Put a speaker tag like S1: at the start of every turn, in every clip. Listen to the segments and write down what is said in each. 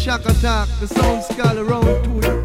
S1: Shock attack. The sound skull around to you.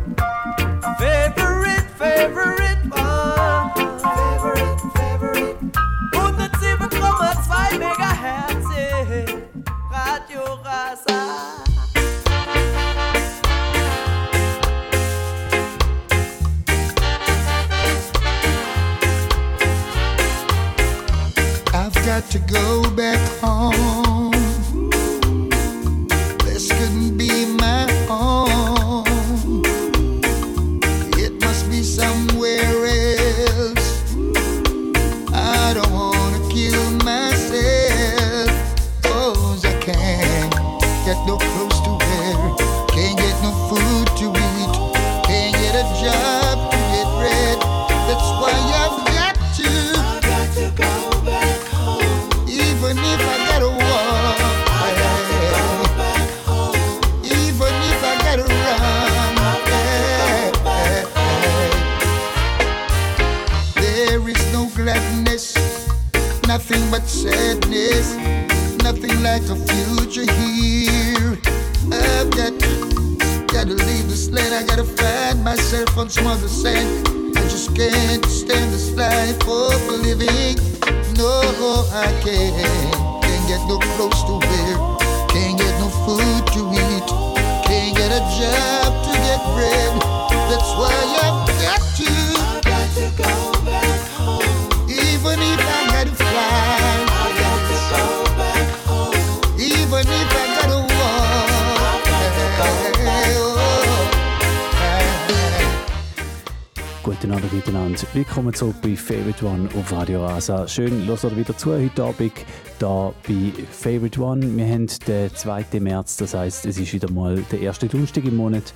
S2: One
S3: auf Radio Rasa. Schön, dass ihr wieder zu heute Abend da bei Favorite One. Wir haben den 2. März, das heißt, es ist wieder mal der erste Donnerstag im Monat.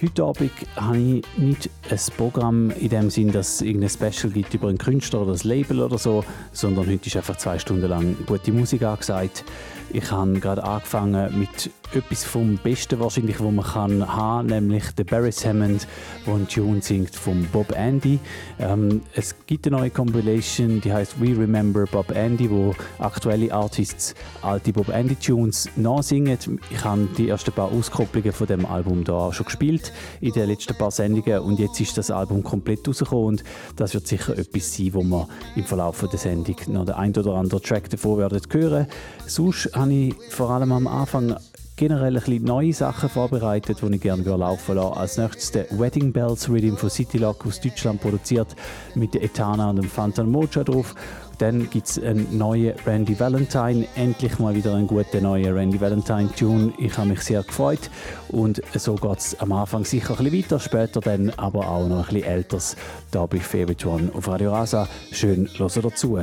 S3: Heute Abend habe ich nicht ein Programm in dem Sinn, dass es irgendein Special gibt über einen Künstler oder ein Label oder so, sondern heute ist einfach zwei Stunden lang gute Musik angesagt. Ich habe gerade angefangen mit etwas vom Besten wahrscheinlich, was man kann haben, nämlich der Barry Hammond, der einen Tune singt von Bob Andy. Ähm, es gibt eine neue Compilation, die heißt We Remember Bob Andy, wo aktuelle Artists alte Bob Andy Tunes nachsingen. Ich habe die ersten paar Auskopplungen von dem Album da schon gespielt in den letzten paar Sendungen und jetzt ist das Album komplett rausgekommen und das wird sicher etwas sein, wo wir im Verlauf der Sendung noch den ein oder anderen Track davor werden hören. Sonst habe ich vor allem am Anfang generell ein bisschen neue Sachen vorbereitet, die ich gerne laufen lassen Als nächstes der Wedding Bells Rhythm von City Lock aus Deutschland produziert mit der Etana und dem Phantom Mocha drauf. Dann gibt es einen neuen Randy Valentine, endlich mal wieder einen guten neuen Randy Valentine Tune. Ich habe mich sehr gefreut und so geht es am Anfang sicher ein bisschen weiter, später dann aber auch noch ein bisschen älteres da bei Favorite One auf Radio Rasa. Schön, hören dazu.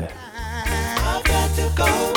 S4: Oh,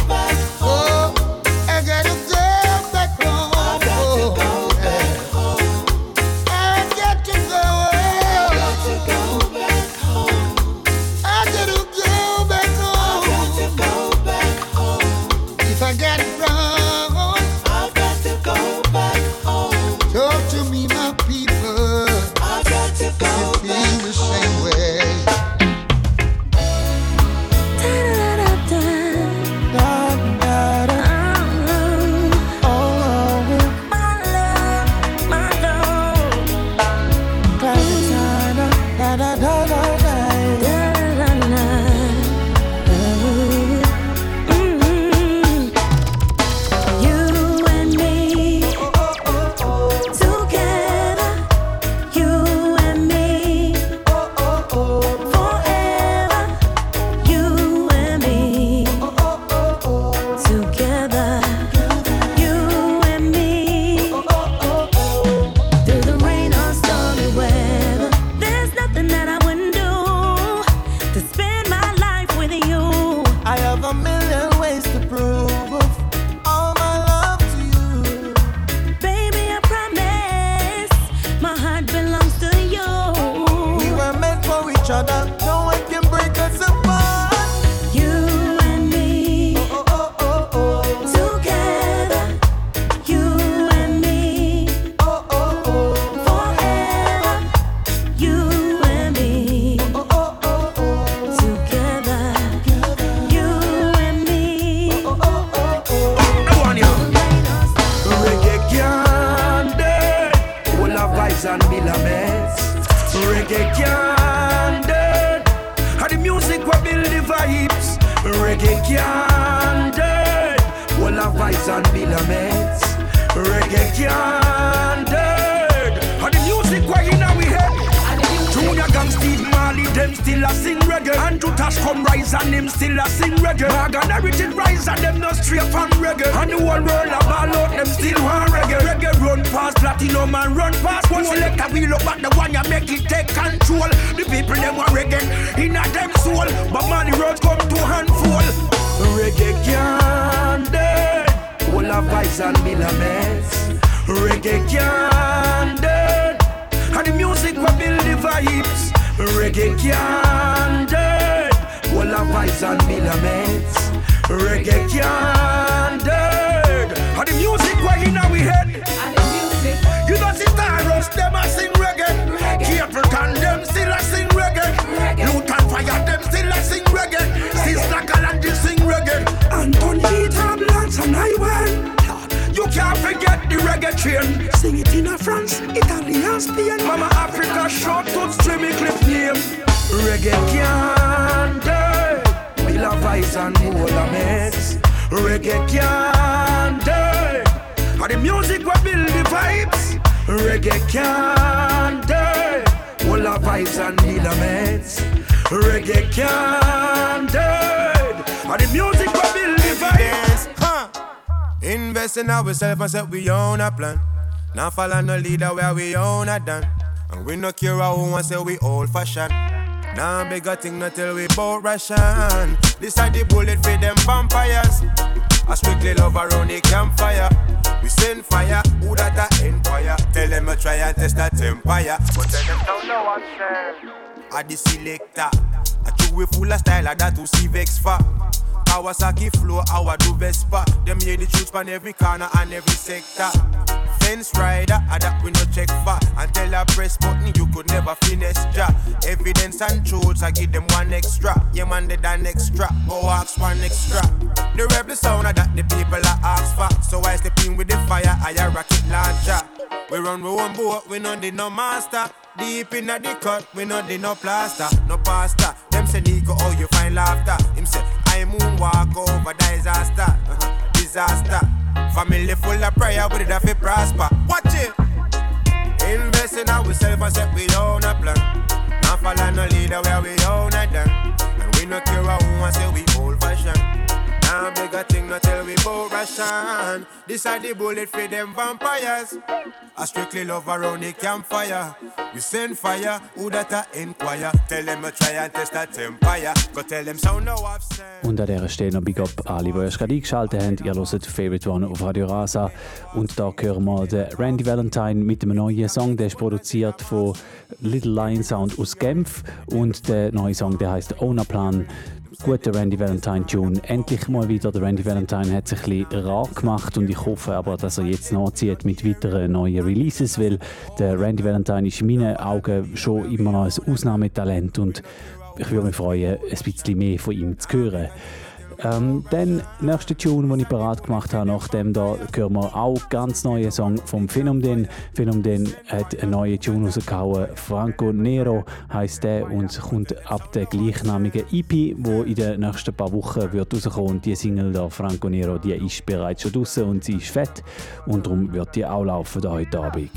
S5: ourselves and set we own a plan. Now follow no leader where we own a done. And we no care who want say we old fashioned. Now bigger thing not tell we bout ration. This are the bullet for them vampires. I strictly love around the campfire. We send fire, who that a empire. Tell them I try and test that empire. But tell them don't know what's I the selector. I chew we full of style like that to see vex for. Kawasaki flow, our do Vespa. Them hear the truth from every corner and every sector. Fence rider, I that we no check for. And tell a press button you could never finesse ja. Evidence and truths, I give them one extra. Yeah man, they done extra. Go ask one extra. The rebel sound that the people are ask for. So I step in with the fire, I a rocket launcher. We run with one boat, we no need no master. Deep in the cut, we no need no plaster, no pasta. Say Nico, oh you find laughter. Him say I moonwalk over disaster, uh-huh, disaster. Family full of prayer, we did have to prosper. Watch it. Invest in ourselves and set we own a plan. Now follow no leader where we own a done. And we no care who want say we. Now bigger thing not tell we bout ration. This are the bullet for them vampires. I strictly love around the campfire. We send fire, who that a inquire. Tell them I try and test that empire. Go tell them sound no upset.
S3: Und an dieser Stelle noch Big Up alle, die erst gerade eingeschaltet haben. Ihr hört Favorite One auf Radio Rasa. Und da hören wir den Randy Valentine mit einem neuen Song. Der ist produziert von Little Lion Sound aus Genf. Und der neue Song, der heißt Owner Plan. Guter Randy Valentine Tune. Endlich mal wieder. Der Randy Valentine hat sich ein bisschen rar gemacht und ich hoffe aber, dass er jetzt nachzieht mit weiteren neuen Releases, weil der Randy Valentine ist in meinen Augen schon immer noch ein Ausnahmetalent und ich würde mich freuen, ein bisschen mehr von ihm zu hören. Ähm, dann, nächste Tune, den ich parat gemacht habe, nachdem da hören wir auch ganz neuen Song vom Phänomen. Phänomen hat einen neuen Tune rausgehauen. Franco Nero heisst der und kommt ab der gleichnamigen EP, wo in den nächsten paar Wochen wird rauskommen. Und die Single da, Franco Nero, die ist bereits schon draußen und sie ist fett. Und darum wird die auch laufen da heute Abend.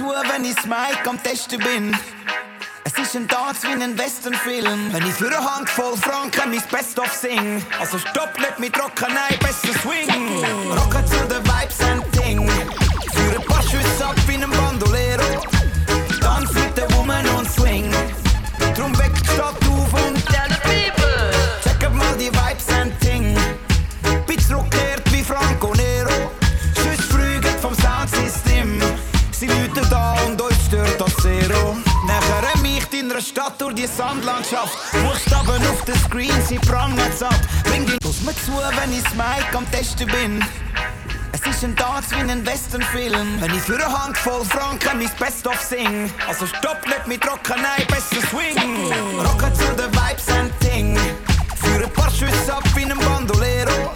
S6: Zu, wenn ich Mike am Testen bin. Es ist ein Tanz wie ein Westernfilm. Wenn ich für eine Handvoll Franken mein Best-of sing. Also stopp, nicht mit Rocken, nein, besser swing. Rocken zu den Vibes and Ding. Für ein paar Schüsse ab wie ein Bandolero. Tanz mit der Woman und swing. ihrer Stadt durch die Sandlandschaft. Buchstaben auf den Screen, sie prangen's ab. Bring die Los mir zu, wenn ich's Mike am Testen bin. Es ist ein Tanz wie ein Westernfilm. Wenn ich für eine Handvoll Franken mein Best-of sing. Also stopp nicht mit Rocken, besser Swing. Rocken zu den Vibes and Ding. Für ein paar Schüsse ab wie ein Bandolero.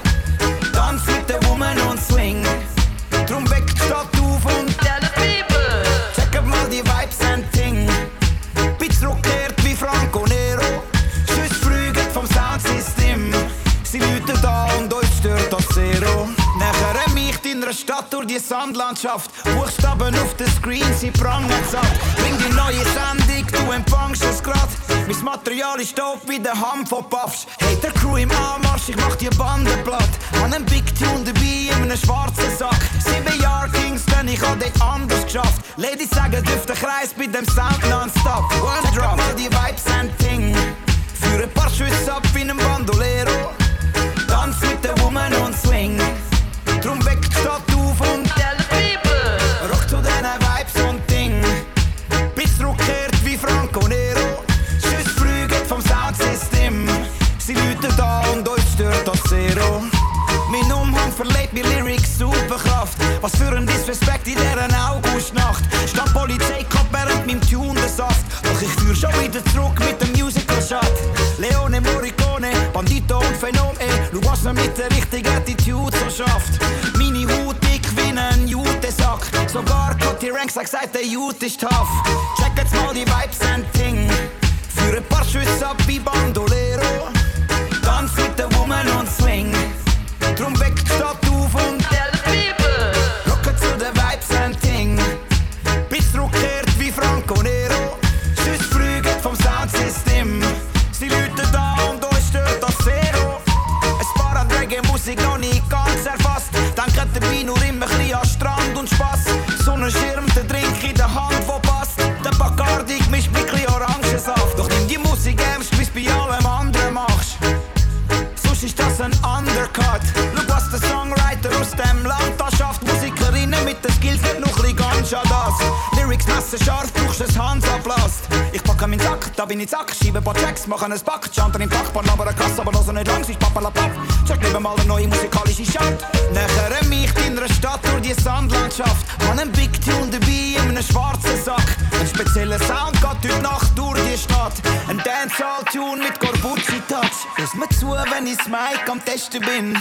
S6: Stadt durch die Sandlandschaft. Buchstaben auf den Screen, sie prangen satt. Bring die neue Sendung, du empfangst es grad. Mein Material ist doof wie der Hamm von Puffs. Hey, der Crew im Anmarsch, ich mach dir Bande platt. An einem Big Tune dabei, in einem schwarzen Sack. Sieben Jahre Kingston, ich hab dort anders geschafft. Ladies sagen, dürfte Kreis bei dem Sound nonstop. One drop, die Vibes sind dich drauf. Stress, machen es Back, Chanten im Parkbahn, aber eine Kasse, aber das nicht lang, ist Papa Platt. Zeig lieber mal eine neue musikalische Stadt. Nachher mich in einer Stadt durch die Sandlandschaft. An einem Big Tune dabei, in einem schwarzen Sack. Ein spezieller Sound geht heute Nacht durch die Stadt. Ein Dancehall-Tune mit Gorbucci-Touch. Lass mir zu, wenn ich Mike am Testen bin.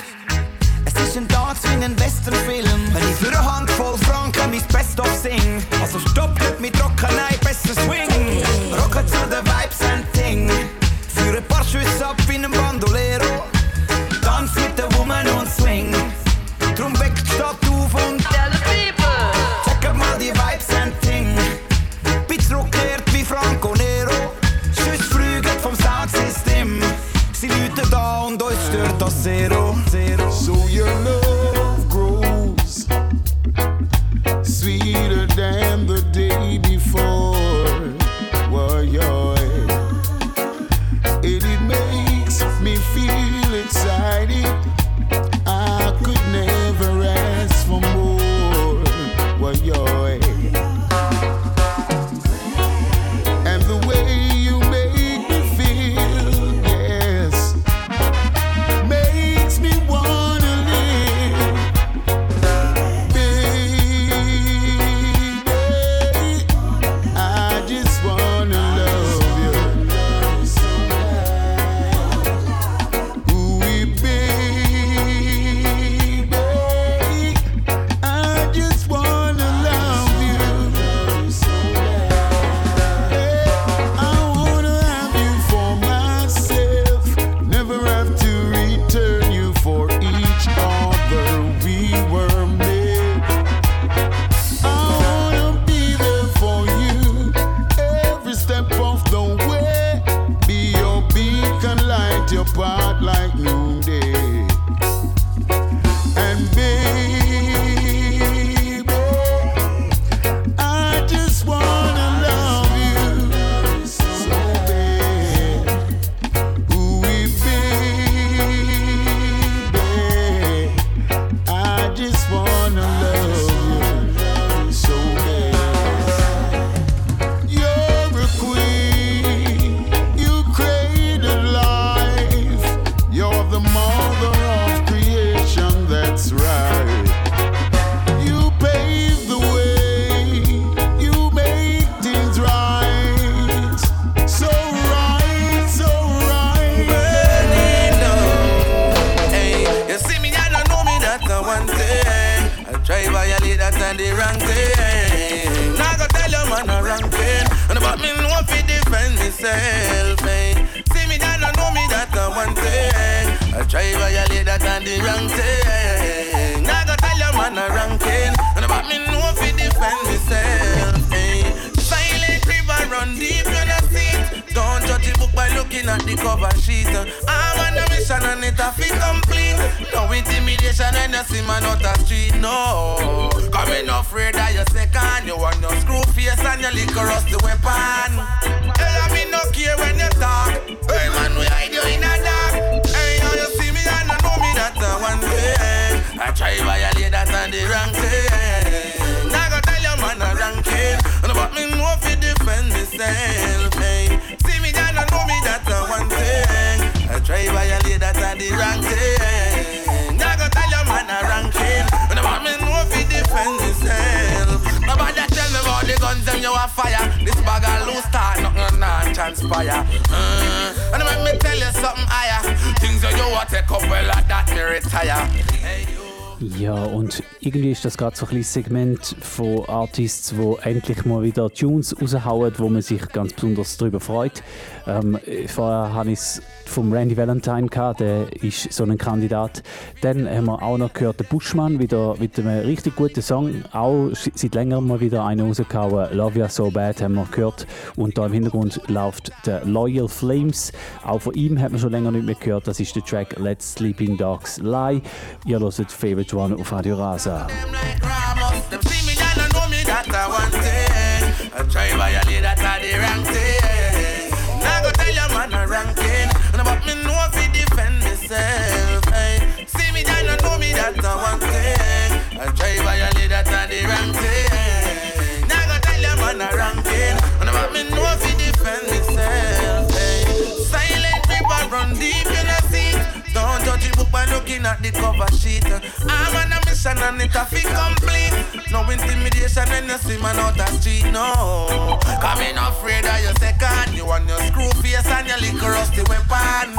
S3: Gerade so ein kleines Segment von Artists, die endlich mal wieder Tunes raushauen, wo man sich ganz besonders darüber freut. Ähm, vorher habe ich es vom Randy Valentine gehabt, der ist so ein Kandidat. Dann haben wir auch noch gehört, der Bushman, wieder mit einem richtig guten Song, auch seit längerem mal wieder einen rausgehauen, Love Ya So Bad haben wir gehört. Und da im Hintergrund läuft der Loyal Flames. Auch von ihm hat man schon länger nicht mehr gehört, das ist der Track Let Sleeping Dogs Lie. Ihr hört Favorite One auf Radio Rasa.
S7: Man a ranking, and about me know if defend myself. Hey. See me down and know me that I one thing. I try violate that I the wrong thing. Now go tell your man a ranking, and about me know if defend myself. Hey. Silent river run deep in a sea. Don't judge the book by looking at the cover sheet. I'm on a mission and it a fit complete. No intimidation when you see man out the street, no. Come in afraid of your second. You want your screw face and your liquor rusty weapon.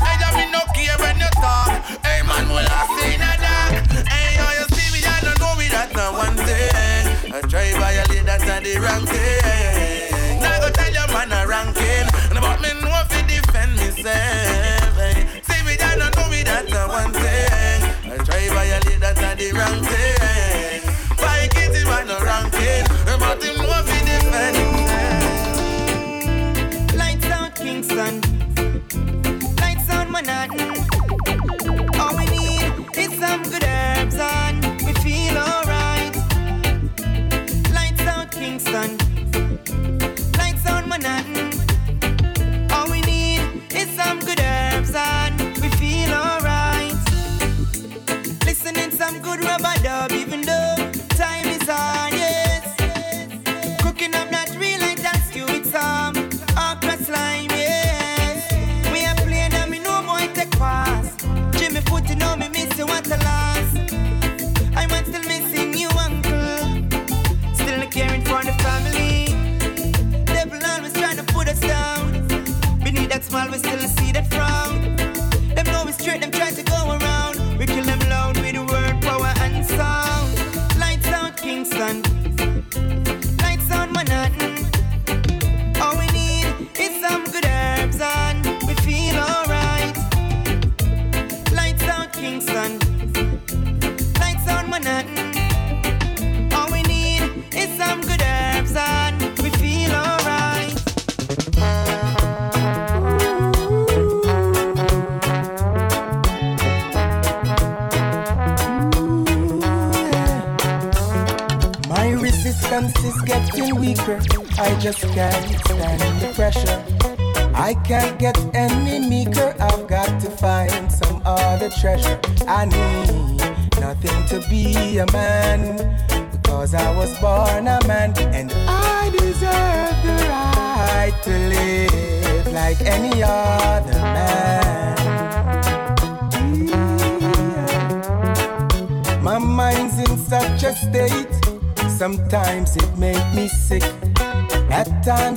S7: Hey, I mean no care when you talk. Hey man, will I in the dark? Hey, how you see me, I don't know me that no one thing. I try violate that and the wrong thing.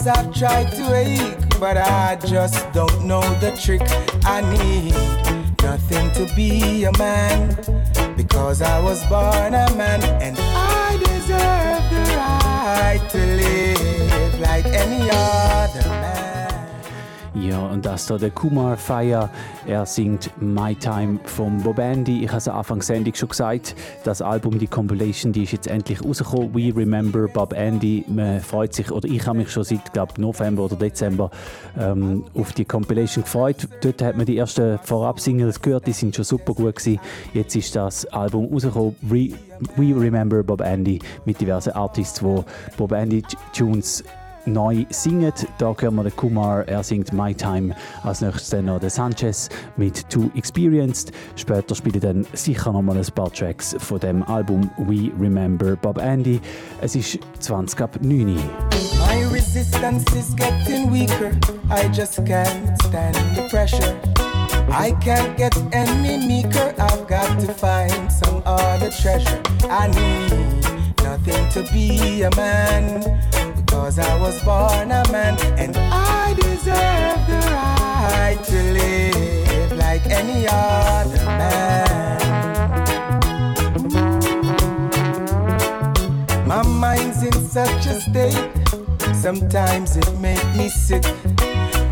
S8: Times I've tried to ache, but I just don't know the trick. I need nothing to be a man, Because I was born a man and I deserve the right to live like any other.
S3: Ja, und das da der Kumar Fire. Er singt My Time von Bob Andy. Ich habe es am Anfang Sendung schon gesagt. Das Album, die Compilation, die ist jetzt endlich rausgekommen. We Remember Bob Andy. Man freut sich, oder ich habe mich schon seit, glaube November oder Dezember ähm, auf die Compilation gefreut. Dort hat man die ersten Vorab-Singles gehört, die sind schon super gut gewesen. Jetzt ist das Album rausgekommen. Re We Remember Bob Andy mit diversen Artists, wo Bob Andy Tunes neu singen. Da hören wir den Kumar, er singt My Time. Als nächstes dann noch der Sanchez mit Too Experienced. Später spiele ich dann sicher noch mal ein paar Tracks von dem Album We Remember Bob Andy. Es ist 20 ab 9 Uhr.
S8: My resistance is getting weaker. I just can't stand the pressure. I can't get any meeker. I've got to find some other treasure. I need nothing to be a man. Because I was born a man and I deserve the right to live like any other man. My mind's in such a state. Sometimes it makes me sick.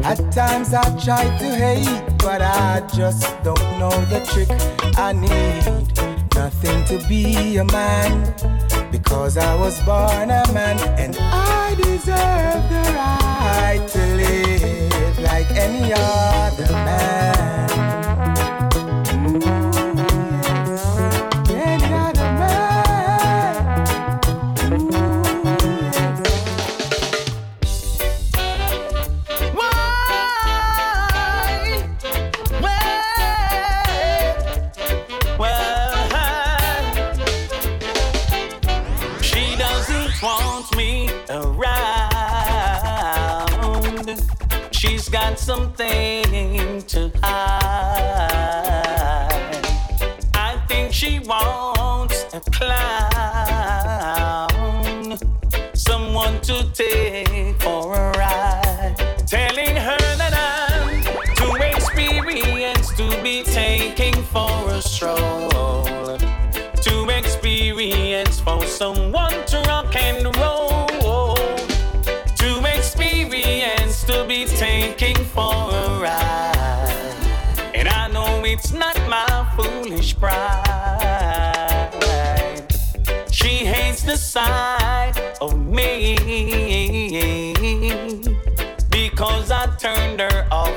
S8: At times I try to hate, but I just don't know the trick. I need nothing to be a man because I was born a man and I deserve the right to live like any other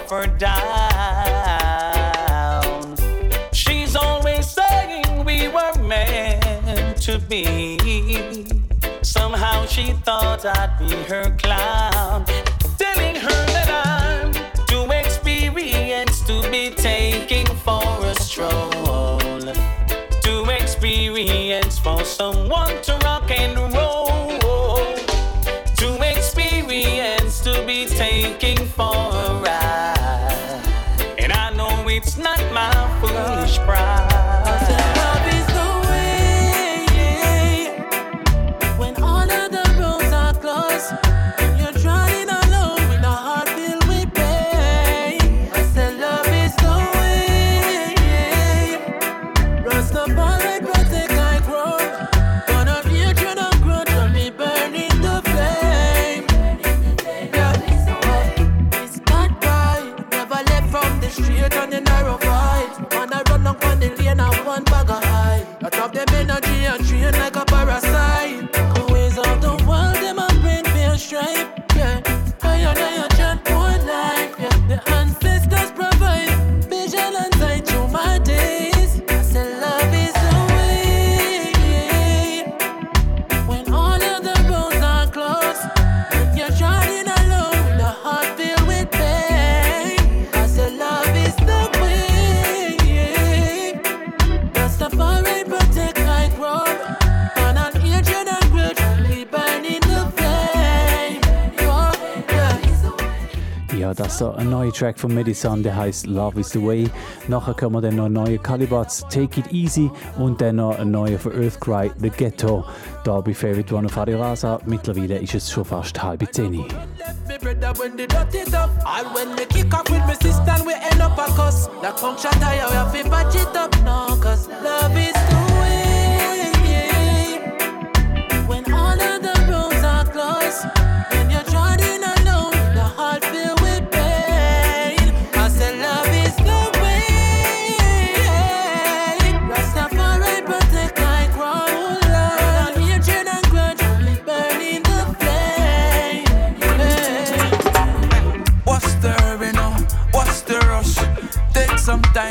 S9: off or down. She's always saying we were meant to be. Somehow she thought I'd be her clown. Telling her that I'm too experienced to be taking for a stroll. Too experienced for someone to
S3: Track von Medicine, der heißt Love is the Way. Nachher kommen dann noch neue Calibats, Take It Easy und dann noch ein neuer von Earthcry, The Ghetto. Da bei Favorite One auf Radio Rasa. Mittlerweile ist es schon fast halb zehn.
S10: Me brother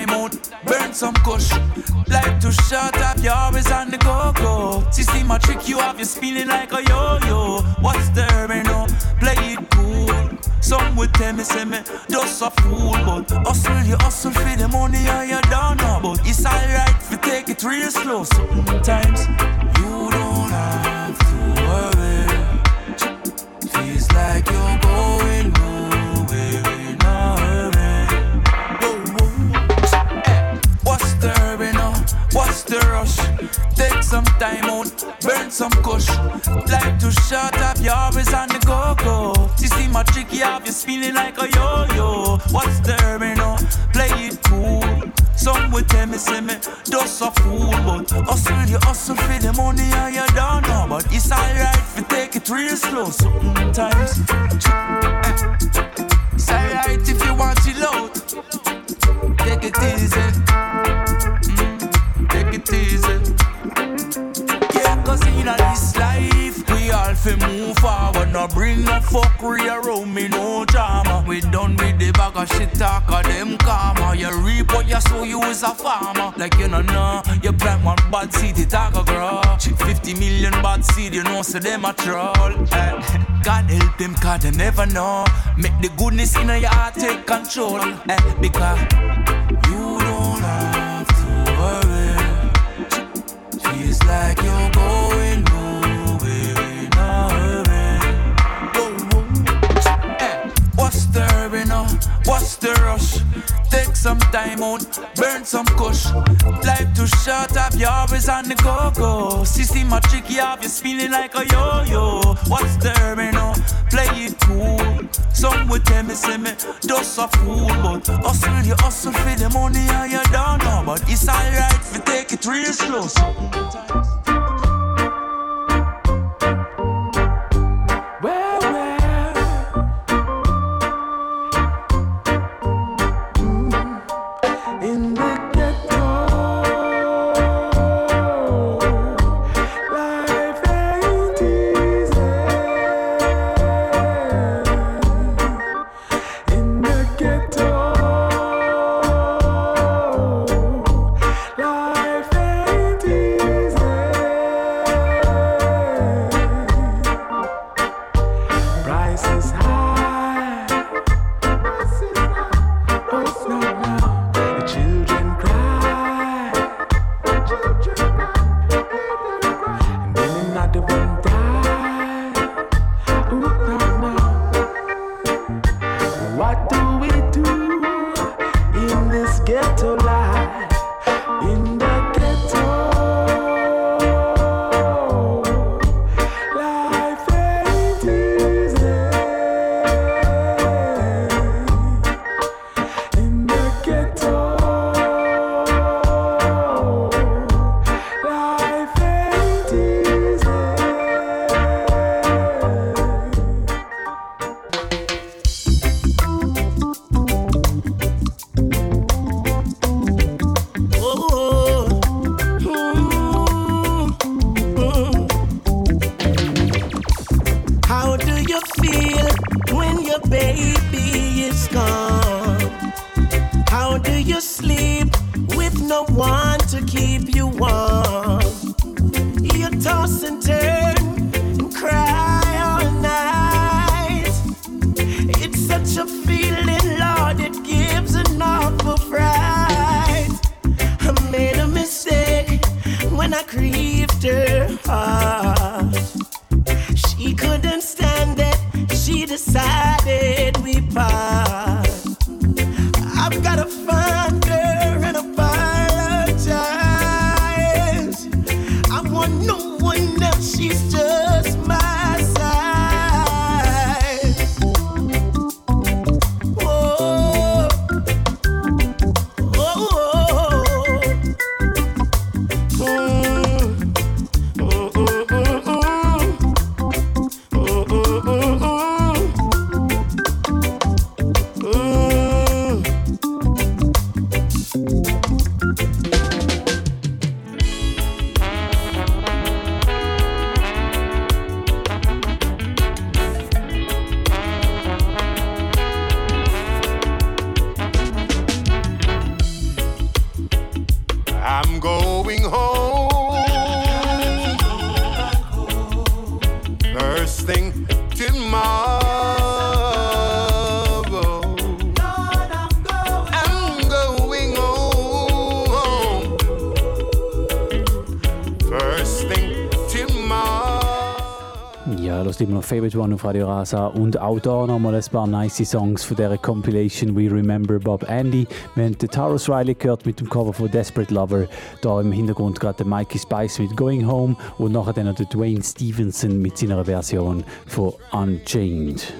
S11: time out, burn some kush. Like to shut up, you always on the go go. See, see my trick, you have you spinning like a yo yo. What's the urban no? Oh? Play it cool. Some would tell me, say me, just a fool, but hustle, you hustle for the money and you don't know. But it's alright if you take it real slow. Sometimes you don't have to worry. Feels like you're going What's the rush? Take some time out, burn some kush. Like to shut up, you're always on the go go. See, see my trick, you have you spinning like a yo yo. What's the hurry now? Play it cool. Some would tell me, say me, just a fool, but hustle, you hustle for the money and you don't know. But it's alright if you take it real slow sometimes. It's alright if you want it loud. Take it easy. In a this life, we all fi move forward. No bring no fuckery around me, no drama. We done with the bag of shit talk of them karma. You reap what you sow, you is a farmer. Like you know, know, you plant one bad seed, it a go grow. Chick 50 million bad seed, you know, so them a troll. Eh, God help them, cause they never know. Make the goodness in your heart take control. Eh, because you don't have to worry. Feels like What's the rush? Take some time out, burn some kush. Life too short, have you always on the go go. See, my trick, you have you spinning like a yo yo. What's the hurry now? Play it cool. Some would tell me, say me, just a fool, but hustle, you hustle for the money and you don't know. But it's alright if you take it real slow.
S12: Do
S13: you feel when your baby is gone? How do you sleep with no one to keep you warm? You toss and turn and cry all night. It's such a feeling, Lord, it gives an awful fright. I made a mistake when I grieved her heart.
S14: Favorite One auf Radio Rasa und auch da nochmal ein paar nice Songs von dieser Compilation We Remember Bob Andy. Wir haben den Taurus Riley gehört mit dem Cover von Desperate Lover, da im Hintergrund gerade der Mikey Spice mit Going Home und nachher dann noch der Dwayne Stevenson mit seiner Version von Unchained.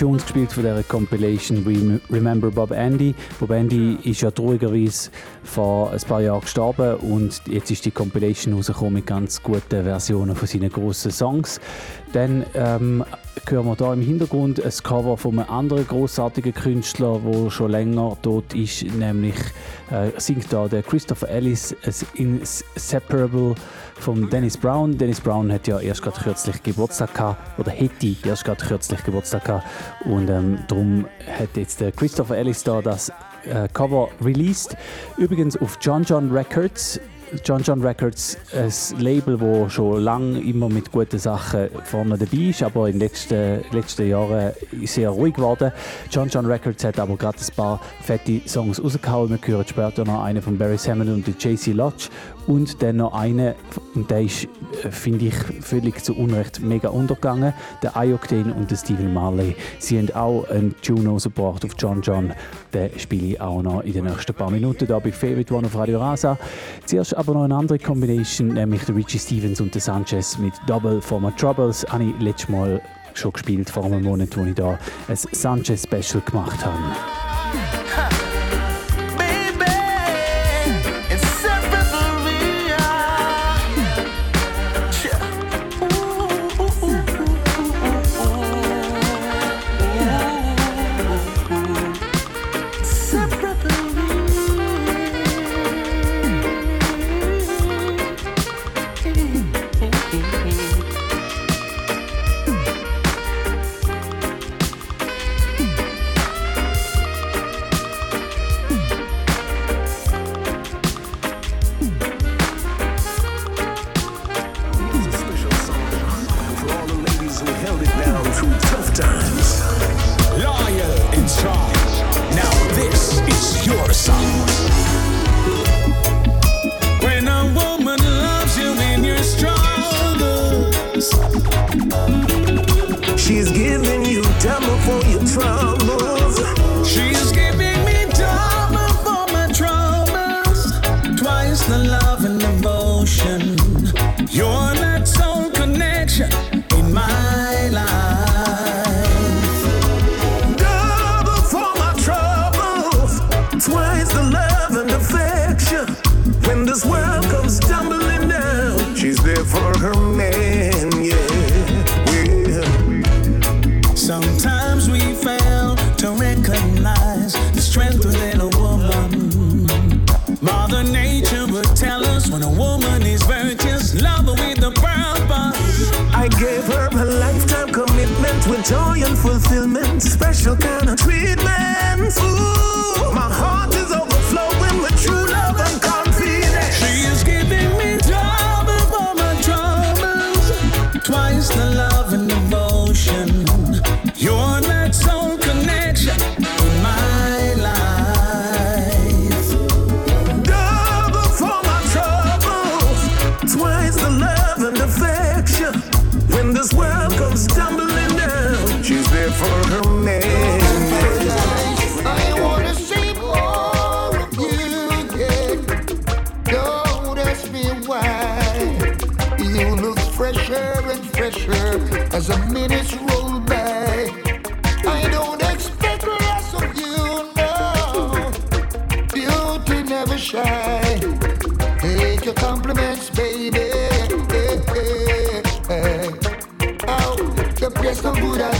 S3: Tunes gespielt von dieser Compilation Rem- Remember Bob Andy. Bob Andy ist ja traurigerweise vor ein paar Jahren gestorben und jetzt ist die Compilation rausgekommen mit ganz guten Versionen von seinen grossen Songs. Dann ähm, hören wir hier im Hintergrund ein Cover von einem anderen großartigen Künstler, der schon länger tot ist, nämlich äh, singt da der Christopher Ellis es Inseparable von Dennis Brown. Dennis Brown hat ja erst gerade kürzlich Geburtstag gehabt, oder hätte erst gerade kürzlich Geburtstag gehabt und ähm, darum hat jetzt der Christopher Ellis da das äh, Cover released. Übrigens auf John John Records. John John Records, ein Label, das schon lange immer mit guten Sachen vorne dabei ist, aber in den letzten, letzten Jahren sehr ruhig geworden. John John Records hat aber gerade ein paar fette Songs rausgehauen. Wir hören später noch einen von Barry Salmon und JC Lodge und dann noch einen, und der ist, äh, finde ich, völlig zu Unrecht mega untergegangen, der Ioctane und der Stephen Marley. Sie haben auch einen Tune rausgebracht auf John John. Den spiele ich auch noch in den nächsten paar Minuten hier bei Favorite One auf Radio Rasa. Zuerst aber noch eine andere Combination, nämlich der Richie Stevens und der Sanchez mit Double for Troubles. Habe ich letztes Mal schon gespielt, vor einem Monat, als ich da ein Sanchez-Special gemacht habe.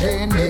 S1: No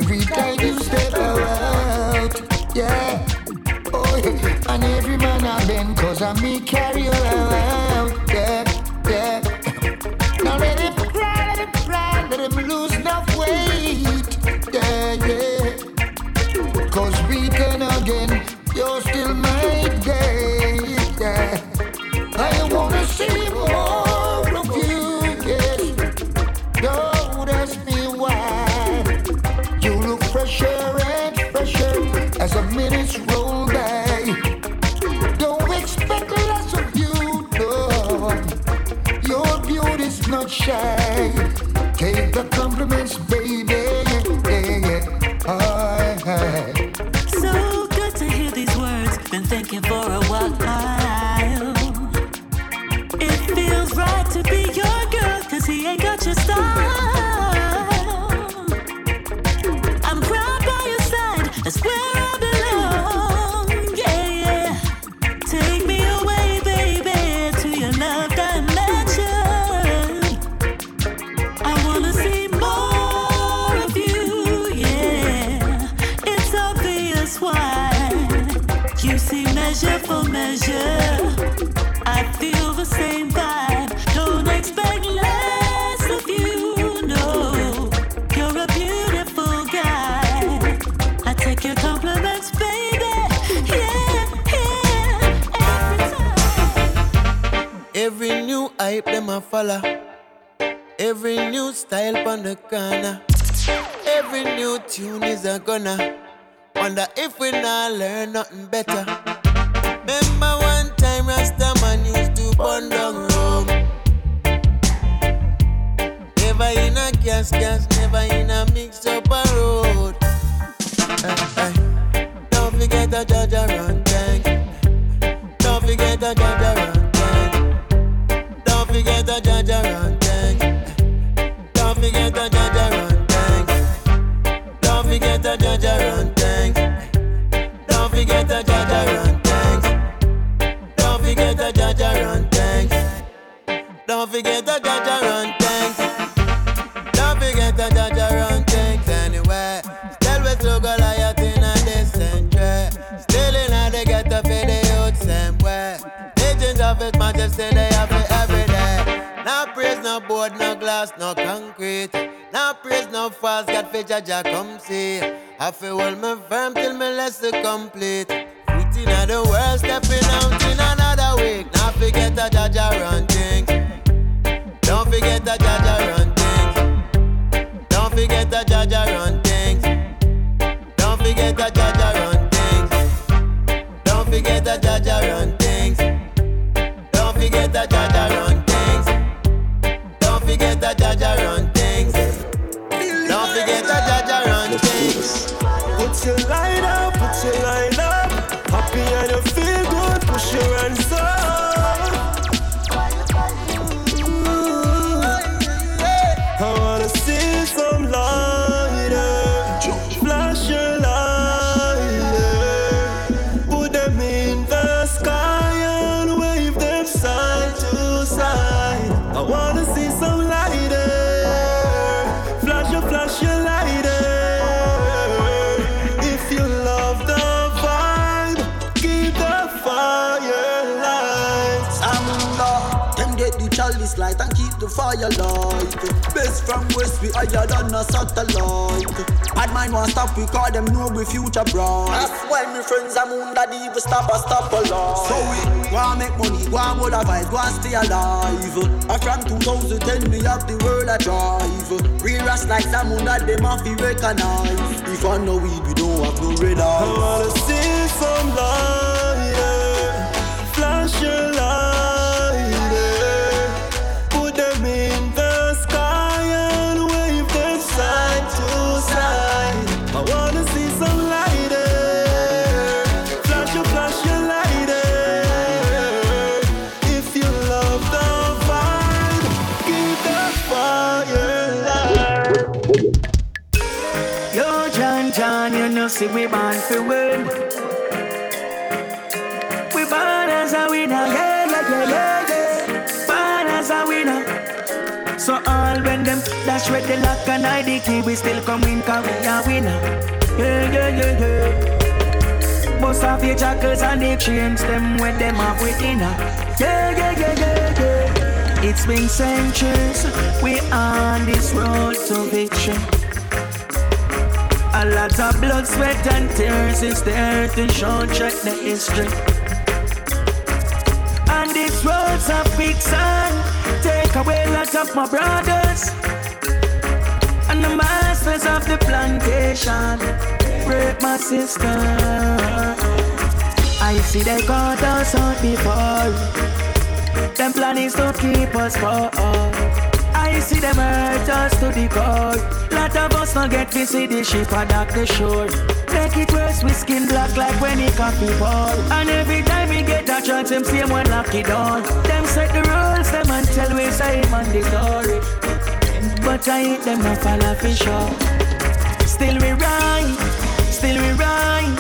S1: the
S15: light
S16: and keep the fire light. Best from west, we higher than a satellite. Bad mind won't stop, we call them know we future bright. That's why my friends Amunda, the evil stop a stop alive. So we wanna make money, go and hold a vibe, go and stay alive. Uh, from 2010, me have the world a drive. Real rats like Zamunda, them have to recognize. If I know weed, we don't have no red
S15: I wanna see some lighter. Flash your lighter.
S13: All when them dash with the lock and ID key, we still come in 'cause we a winner. Yeah, yeah, yeah, yeah. Bust off your jackets and the chains, them with them off with dinner. Yeah, yeah, yeah, yeah, yeah. It's been centuries, we on this road to victory. A lot of blood, sweat, and tears is there to show check the history. And these roads of quicksand take away lots of my brothers. The masters of the plantation break my sister. I see they got us out before. Them plan is to keep us poor. I see them hurt us to the core. Lot of us not get to see the ship dock the shore. Make it worse, we skin black like when the coffee pour. And every time we get a chance, them same one lock it down. Them set the rules, them and tell we say man the. But I hate them not follow for sure. Still we right, still we right.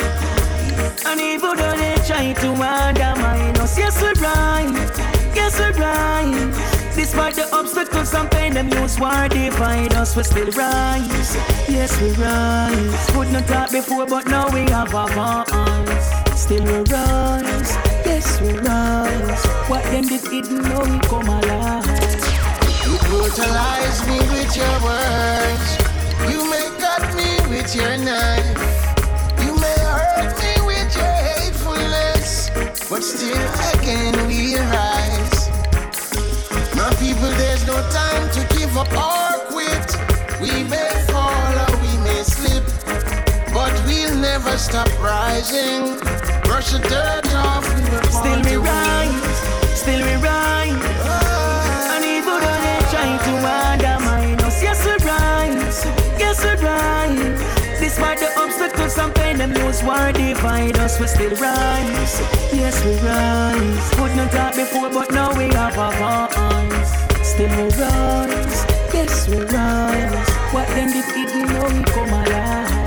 S13: And even though they try to undermine us, yes we right, yes we right. Despite the obstacles and pain, them use war divide us, we still rise. Yes we rise. Would not talk before, but now we have our voice. Still we rise, yes we rise. What them did hidden, now we come alive.
S2: You brutalize me with your words. You may cut me with your knife. You may hurt me with your hatefulness. But still I can realize My people, there's no
S17: time to give up or quit. We may fall or we may slip, but we'll never stop rising. Brush the dirt off.
S18: Still we rise, still we rise. And Despite the obstacles and pain, them use war divide us, we still rise. Yes we rise. Could not talk before, but now we have a voice. Still we rise, yes we rise. What them did hidden, now we come alive.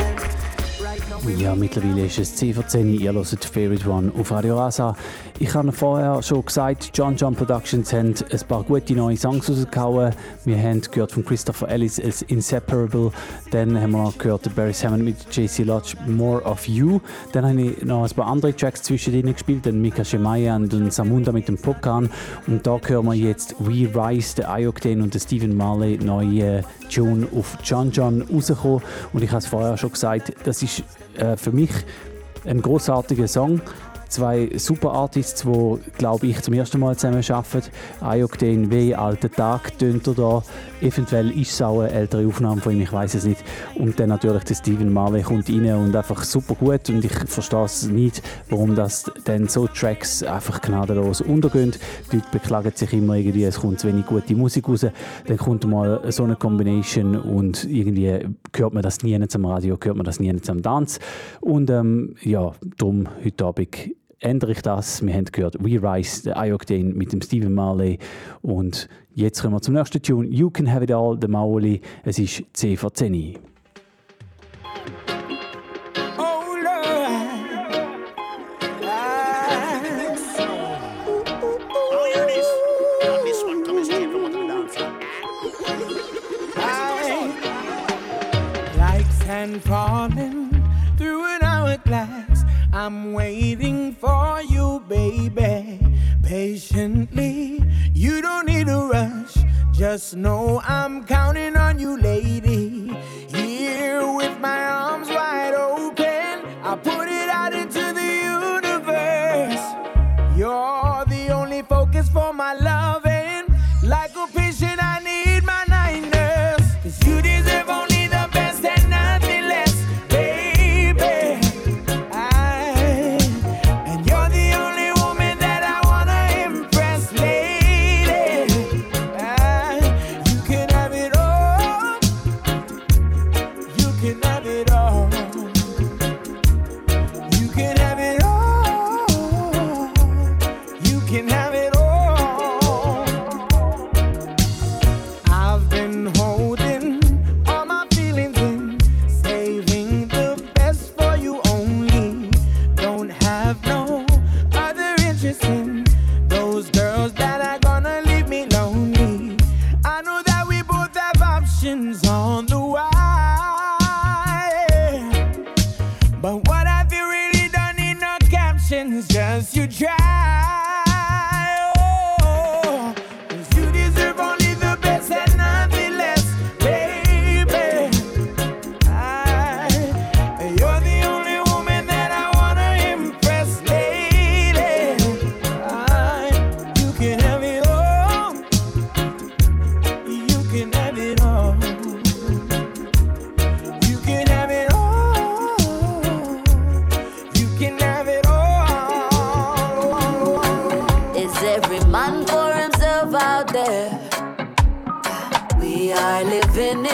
S3: Ja, mittlerweile ist es 10 vor 10 Ihr hört Favorite One auf Radio Rasa. Ich habe vorher schon gesagt, John John Productions haben ein paar gute neue Songs rausgehauen. Wir haben gehört von Christopher Ellis als Inseparable. Dann haben wir noch gehört Barry Hammond mit JC Lodge More of You. Dann habe ich noch ein paar andere Tracks zwischen denen gespielt. Dann Mika Shemaya und Samunda mit dem Pokan. Und da hören wir jetzt We Rise, der Ayokden und der Stephen Marley neue Tune auf John John rausgekommen. Und ich habe es vorher schon gesagt, das ist äh, für mich ein großartiger Song. Zwei super Artists, die, glaube ich, zum ersten Mal zusammen arbeiten. Ayok den W, alter Tag, tönt er da. Eventuell ist es auch eine ältere Aufnahme von ihm, ich weiß es nicht. Und dann natürlich der Steven Marley kommt rein und einfach super gut. Und ich verstehe es nicht, warum das dann so Tracks einfach gnadenlos untergehen. Die Leute beklagen sich immer irgendwie, es kommt zu wenig gute Musik raus. Dann kommt mal so eine Combination und irgendwie hört man das nie am Radio, hört man das nie am Tanz. Und ähm, ja, darum heute Abend ändere ich das. Wir haben gehört We Rise, der Ioctane mit dem Stephen Marley. Und jetzt kommen wir zum nächsten Tune. You Can Have It All, der Maoli. Es ist 10 vor 10.
S18: I'm waiting for you, baby, patiently. You don't need to rush. Just know I'm counting on you, lady. Here with my arms wide open, I put it out into the universe. You're the only focus for my loving.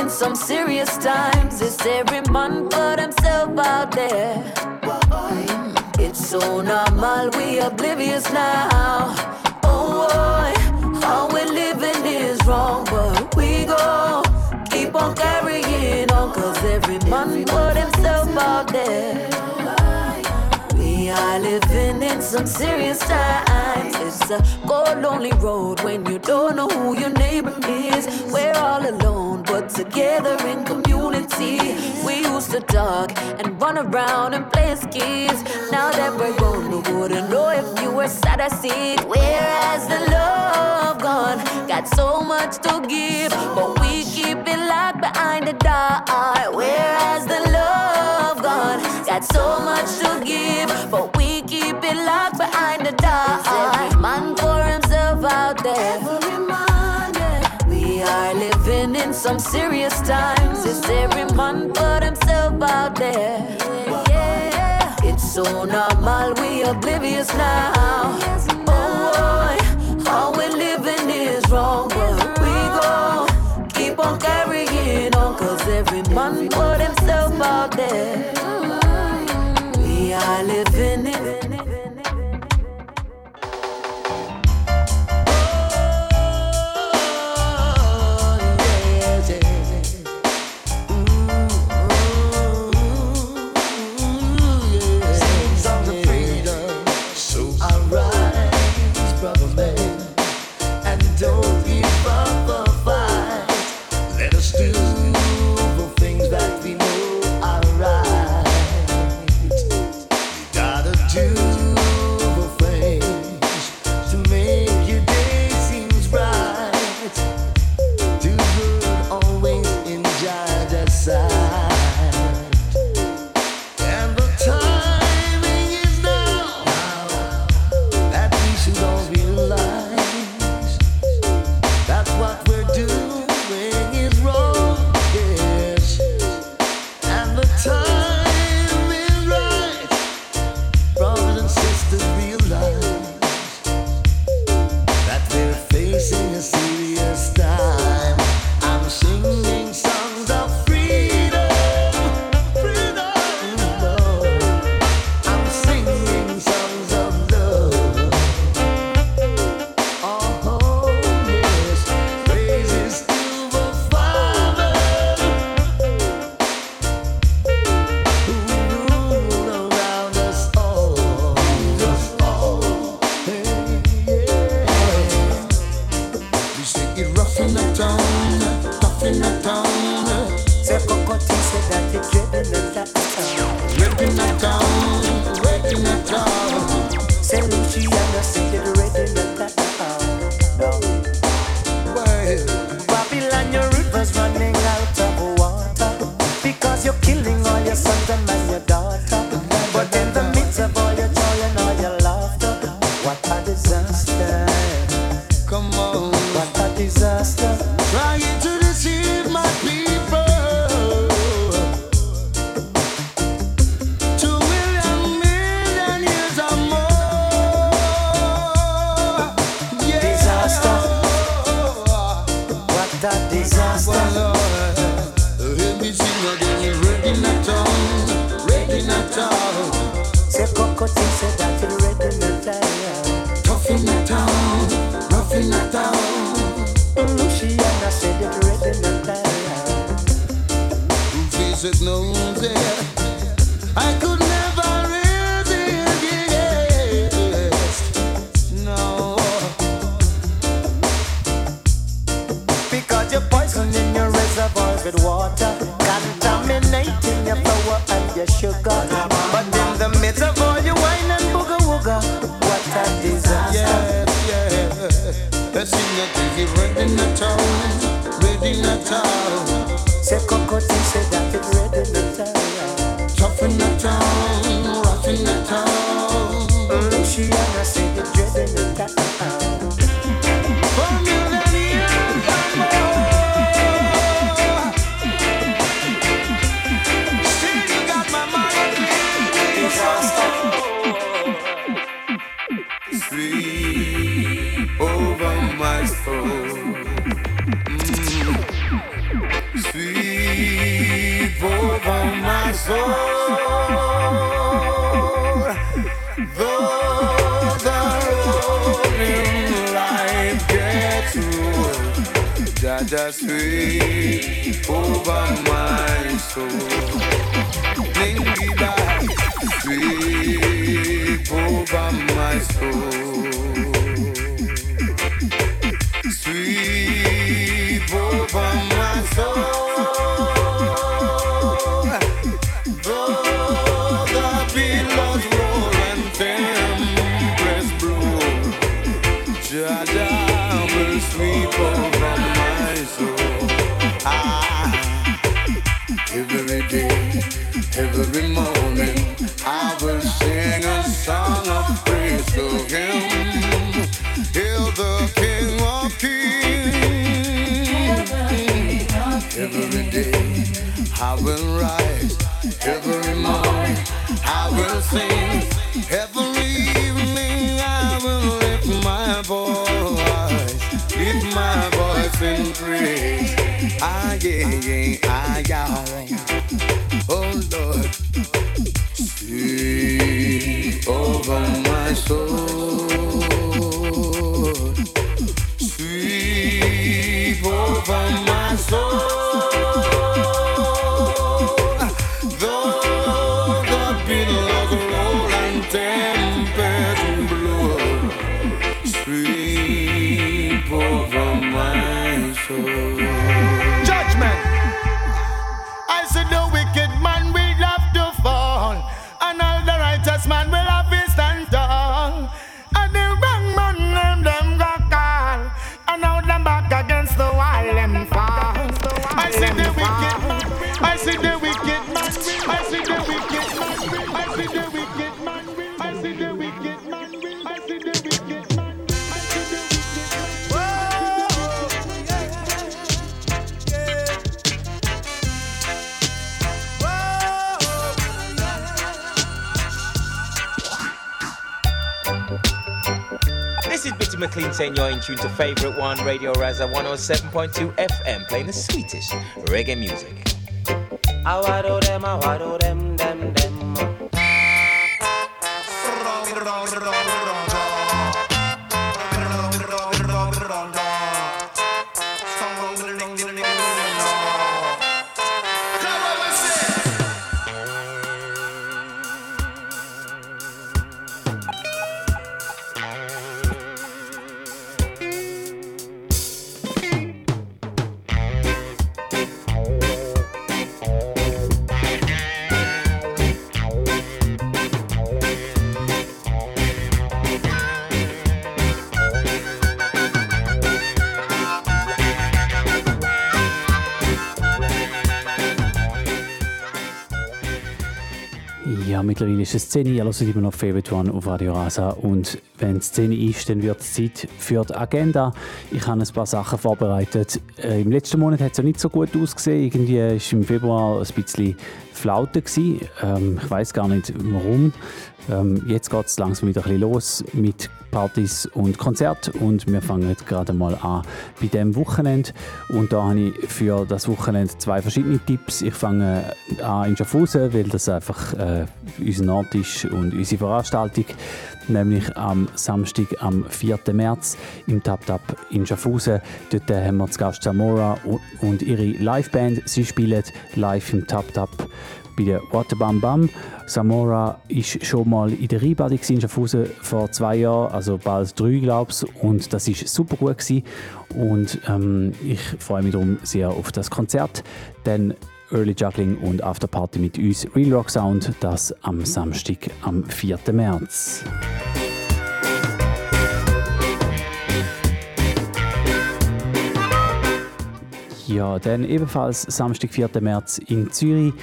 S19: Living some serious times. Is every man for himself out there? Mm, It's so normal, we oblivious now. Oh boy, how we living is wrong, but we go keep on carrying on, cause every man for himself out there. Are living in some serious times. It's a cold, lonely road when you don't know who your neighbor is. We're all alone, but together in community. We used to talk and run around and play as kids. Now that we're grown, we wouldn't know if you were sad or sick. Where has the love gone? Got so much to give, but we keep it locked behind the door. Where has the? got so much to give, but we keep it locked behind the door. Every man for himself out there. We are living in some serious times. It's every man for himself out there. Yeah. It's so normal, we oblivious now. Oh boy, how we're living is wrong, but we go keep on carrying on, cause every man
S20: for himself. 107.2 FM, playing the sweetest reggae music.
S3: Mittlerweile ist es 10 Uhr, hört immer noch Favorite One auf Radio Rasa und wenn es 10 Uhr ist, dann wird es Zeit für die Agenda. Ich habe ein paar Sachen vorbereitet. Äh, Im letzten Monat hat es ja nicht so gut ausgesehen, irgendwie war im Februar ein bisschen Flaute. Ähm, ich weiß gar nicht warum. Ähm, jetzt geht es langsam wieder ein bisschen los mit Partys und Konzerten und wir fangen gerade mal an bei dem Wochenende und da habe ich für das Wochenende zwei verschiedene Tipps. Ich fange an in Schaffhausen, weil das einfach äh, unser Ort ist und unsere Veranstaltung, nämlich am Samstag, am 4. März im Tap Tap in Schaffhausen. Dort äh, haben wir zu Gast Samora und, und ihre Liveband. Sie spielen live im Tap Tap bei der Waterbam Bam. Samora ist schon mal in der gewesen in Schaffhausen vor zwei Jahren, also bald drei, glaube ich. Und das ist super gut gewesen. Und ähm, ich freue mich darum sehr auf das Konzert. Dann Early Juggling und Afterparty mit uns, Real Rock Sound, das am Samstag, am 4. März. Ja, dann ebenfalls Samstag, 4. März in Zürich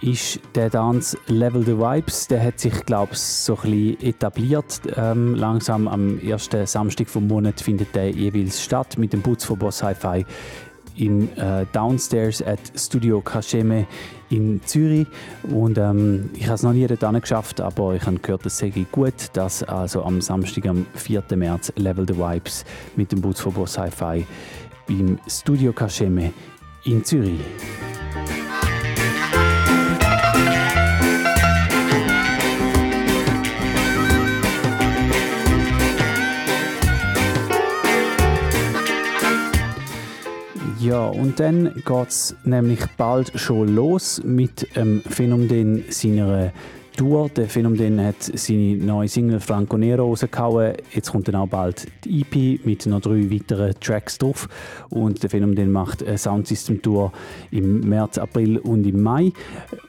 S3: ist der Dance Level the Vibes. Der hat sich, glaube ich, so ein bisschen etabliert. Ähm, langsam am ersten Samstag vom Monat findet der jeweils statt mit dem Putz von Boss Hi-Fi im äh, Downstairs at Studio Kasheme in Zürich und ähm, ich habe es noch nie dort geschafft, aber ich habe gehört, das sei gut, dass also am Samstag, am 4. März Level the Vibes mit dem Boots von Boss Hi-Fi im Studio Kasheme in Zürich. Ja, und dann geht es nämlich bald schon los mit dem Phänomen seiner Tour. Der Phänomen hat seine neue Single Franco Nero rausgehauen. Jetzt kommt dann auch bald die EP mit noch drei weiteren Tracks drauf. Und der Phänomen macht eine Soundsystem Tour im März, April und im Mai.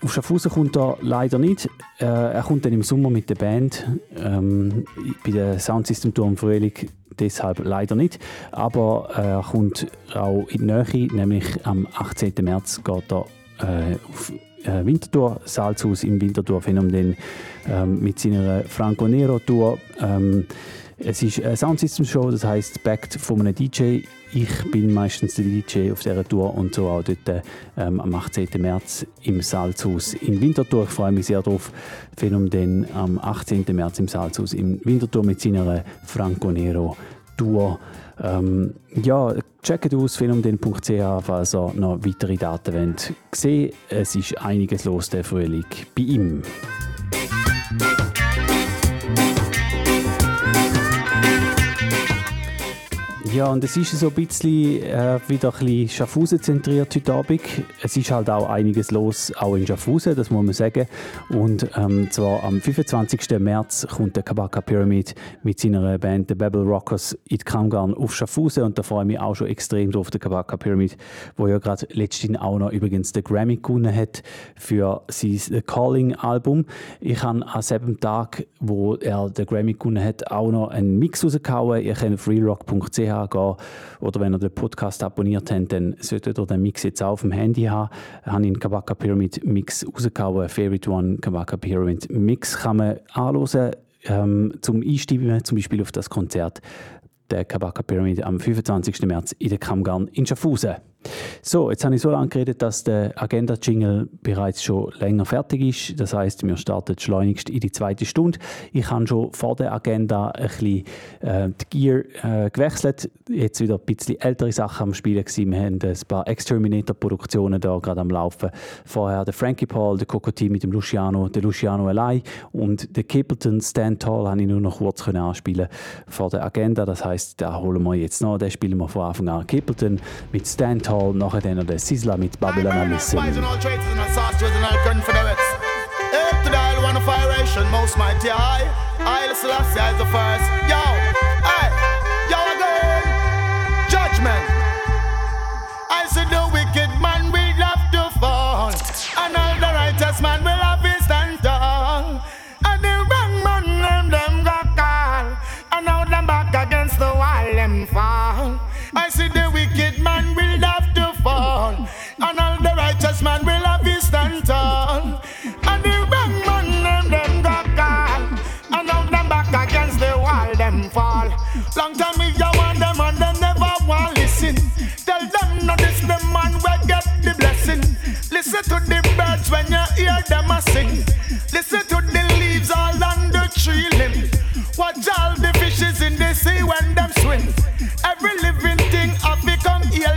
S3: Auf Schaffhausen kommt er leider nicht. Äh, er kommt dann im Sommer mit der Band. Ähm, bei der Soundsystem Tour im Frühling deshalb leider nicht. Aber äh, er kommt auch in die Nähe, nämlich am 18. März geht er äh, auf äh, Winterthur, Salzhaus im Winterthur Phänomen ähm, mit seiner Franco Nero Tour. Ähm, Es ist eine Soundsystem-Show, das heißt backed von einem DJ. Ich bin meistens der DJ auf dieser Tour und so auch dort ähm, am 18. März im Salzhaus in Winterthur. Ich freue mich sehr darauf. Phänomen am 18. März im Salzhaus in Winterthur mit seiner Franco Nero Tour. Ähm, ja, checkt aus phänomen.ch, falls ihr noch weitere Daten wollt. Sehen, es ist einiges los der Frühling bei ihm. Ja, und es ist so ein bisschen äh, wieder ein bisschen Schaffhausen zentriert heute Abend. Es ist halt auch einiges los, auch in Schaffhausen, das muss man sagen. Und ähm, zwar am 25. März kommt der Kabaka Pyramid mit seiner Band The Babel Rockers in die auf Schaffhausen und da freue ich mich auch schon extrem drauf, der Kabaka Pyramid, wo ja gerade letztens auch noch übrigens den Grammy gewonnen hat für sein The Calling Album. Ich habe an selben Tag, wo er den Grammy gewonnen hat, auch noch einen Mix rausgehauen. Ihr könnt auf realrock.ch gehen. Oder wenn ihr den Podcast abonniert habt, dann solltet ihr den Mix jetzt auch auf dem Handy haben. Ich habe den Kabaka Pyramid Mix rausgehauen. Favorite One Kabaka Pyramid Mix kann man anhören ähm, zum Einstimmen, zum Beispiel auf das Konzert der Kabaka Pyramid am 25. März in der Kammgarn in Schaffhausen. So, jetzt habe ich so lange geredet, dass der Agenda-Jingle bereits schon länger fertig ist. Das heißt, wir starten schleunigst in die zweite Stunde. Ich habe schon vor der Agenda ein bisschen äh, die Gear äh, gewechselt. Jetzt wieder ein bisschen ältere Sachen am Spielen gewesen. Wir haben ein paar Exterminator-Produktionen da gerade am Laufen. Vorher der Frankie Paul, der Cocotti mit dem Luciano, der Luciano allein und der Capleton Stand Tall habe ich nur noch kurz können anspielen vor der Agenda. Das heißt, da holen wir jetzt noch, den spielen wir von Anfang an. Capleton mit Stand Tall Hall, nachher dann der Sizzla mit Babylon Listen.
S2: Most mighty I, I Selassie is the first. Yo, hey, yo again. Judgment. I said the wicked man will have to fall, and all the righteous man will Listen to the birds when you hear them a sing. Listen to the leaves all on the tree limb. Watch all the fishes in the sea when them swim. Every living thing have become heal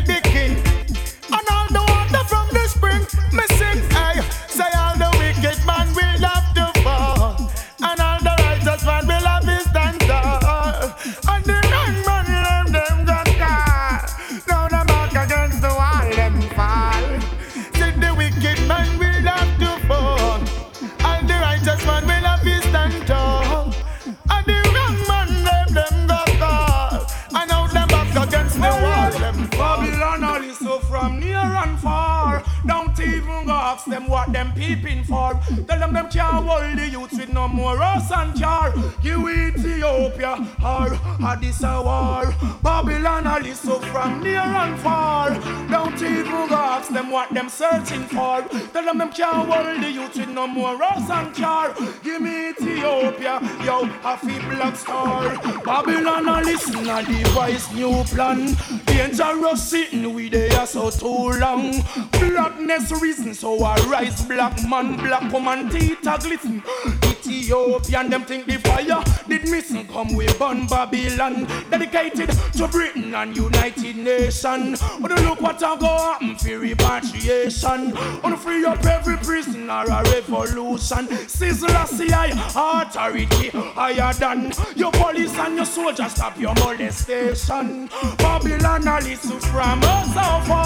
S10: ask them what them peeping for. Tell them them can't hold the youths with no more rose and jar. You Ethiopia or Addis a war. Babylon all listen from near and far. Don't even go ask them what them searching for. Tell them them can't hold the youths with no more rose and jar. Give me Ethiopia, yo, a black star. Babylon all listen a device new plan. Dangerous sitting we there so too long. Blackness reason so I rise black man, black woman teeth a glisten. Ethiopian them think the fire did missing come we burn Babylon. Dedicated to Britain and United Nations. Wanna look what I go happen for repatriation. Wanna free up every prisoner a revolution. Sizzle CI authority higher than your police and your soldiers stop your molestation. Babylon a listen from us so far.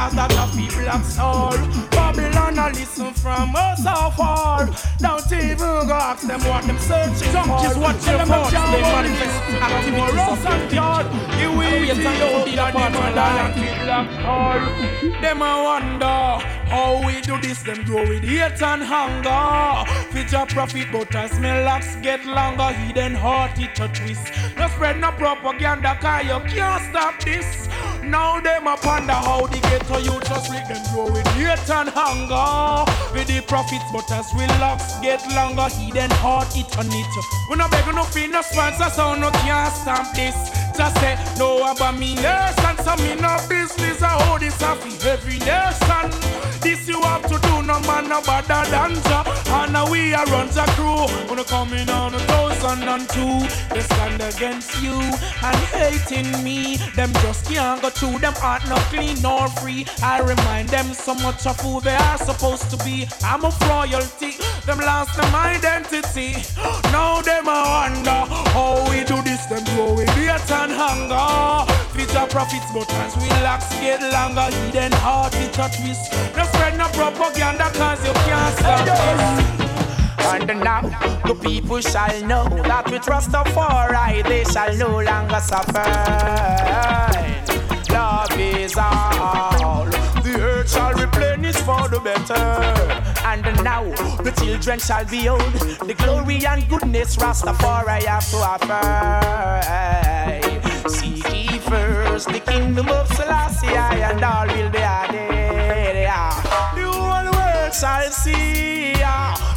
S10: Cause that a people black soul. Babylon a listen from us so far. Don't even go ask them what them searching for.
S21: Junkies, watch your
S10: them them
S21: thoughts, they manifest
S10: the youth with no
S21: activities of
S10: and car. You Ethiopia, the motherland with black soul. Them a wonder how we do this. Them grow with hate and hunger. Fit your profit, but as my locks get longer, hidden heart it a twist. No spread no propaganda, cause you can't stop this. Now them a ponder how the ghetto you just let them grow with hate and hunger. With the profits, but as we locks get longer, he then hard it on it. We no beg no fee, no sponsor, so no can't stamp this. Just say no about me nation, so me no business. I hold this off every nation. This you have to do, no man no better than ya. And we are runs a crew. Wanna come in on a thousand and two. They stand against you and hating me. Them just can't go through them heart not clean nor free. I remind them so much of who they are supposed to be. I'm of royalty. Them lost them identity. Now them a wonder how we do this. Them growing hate and hunger. Future profits, but as we locks get longer, hidden heart it a twist. No spread no propaganda, cause you can't stop this. And now the people shall know that we trust with Rastafari they shall no longer suffer. Love is all. The earth shall replenish for the better. And now the children shall be old. the glory and goodness Rastafari have to offer. Seek ye first the kingdom of Selassie, and all will be added. The whole world shall see.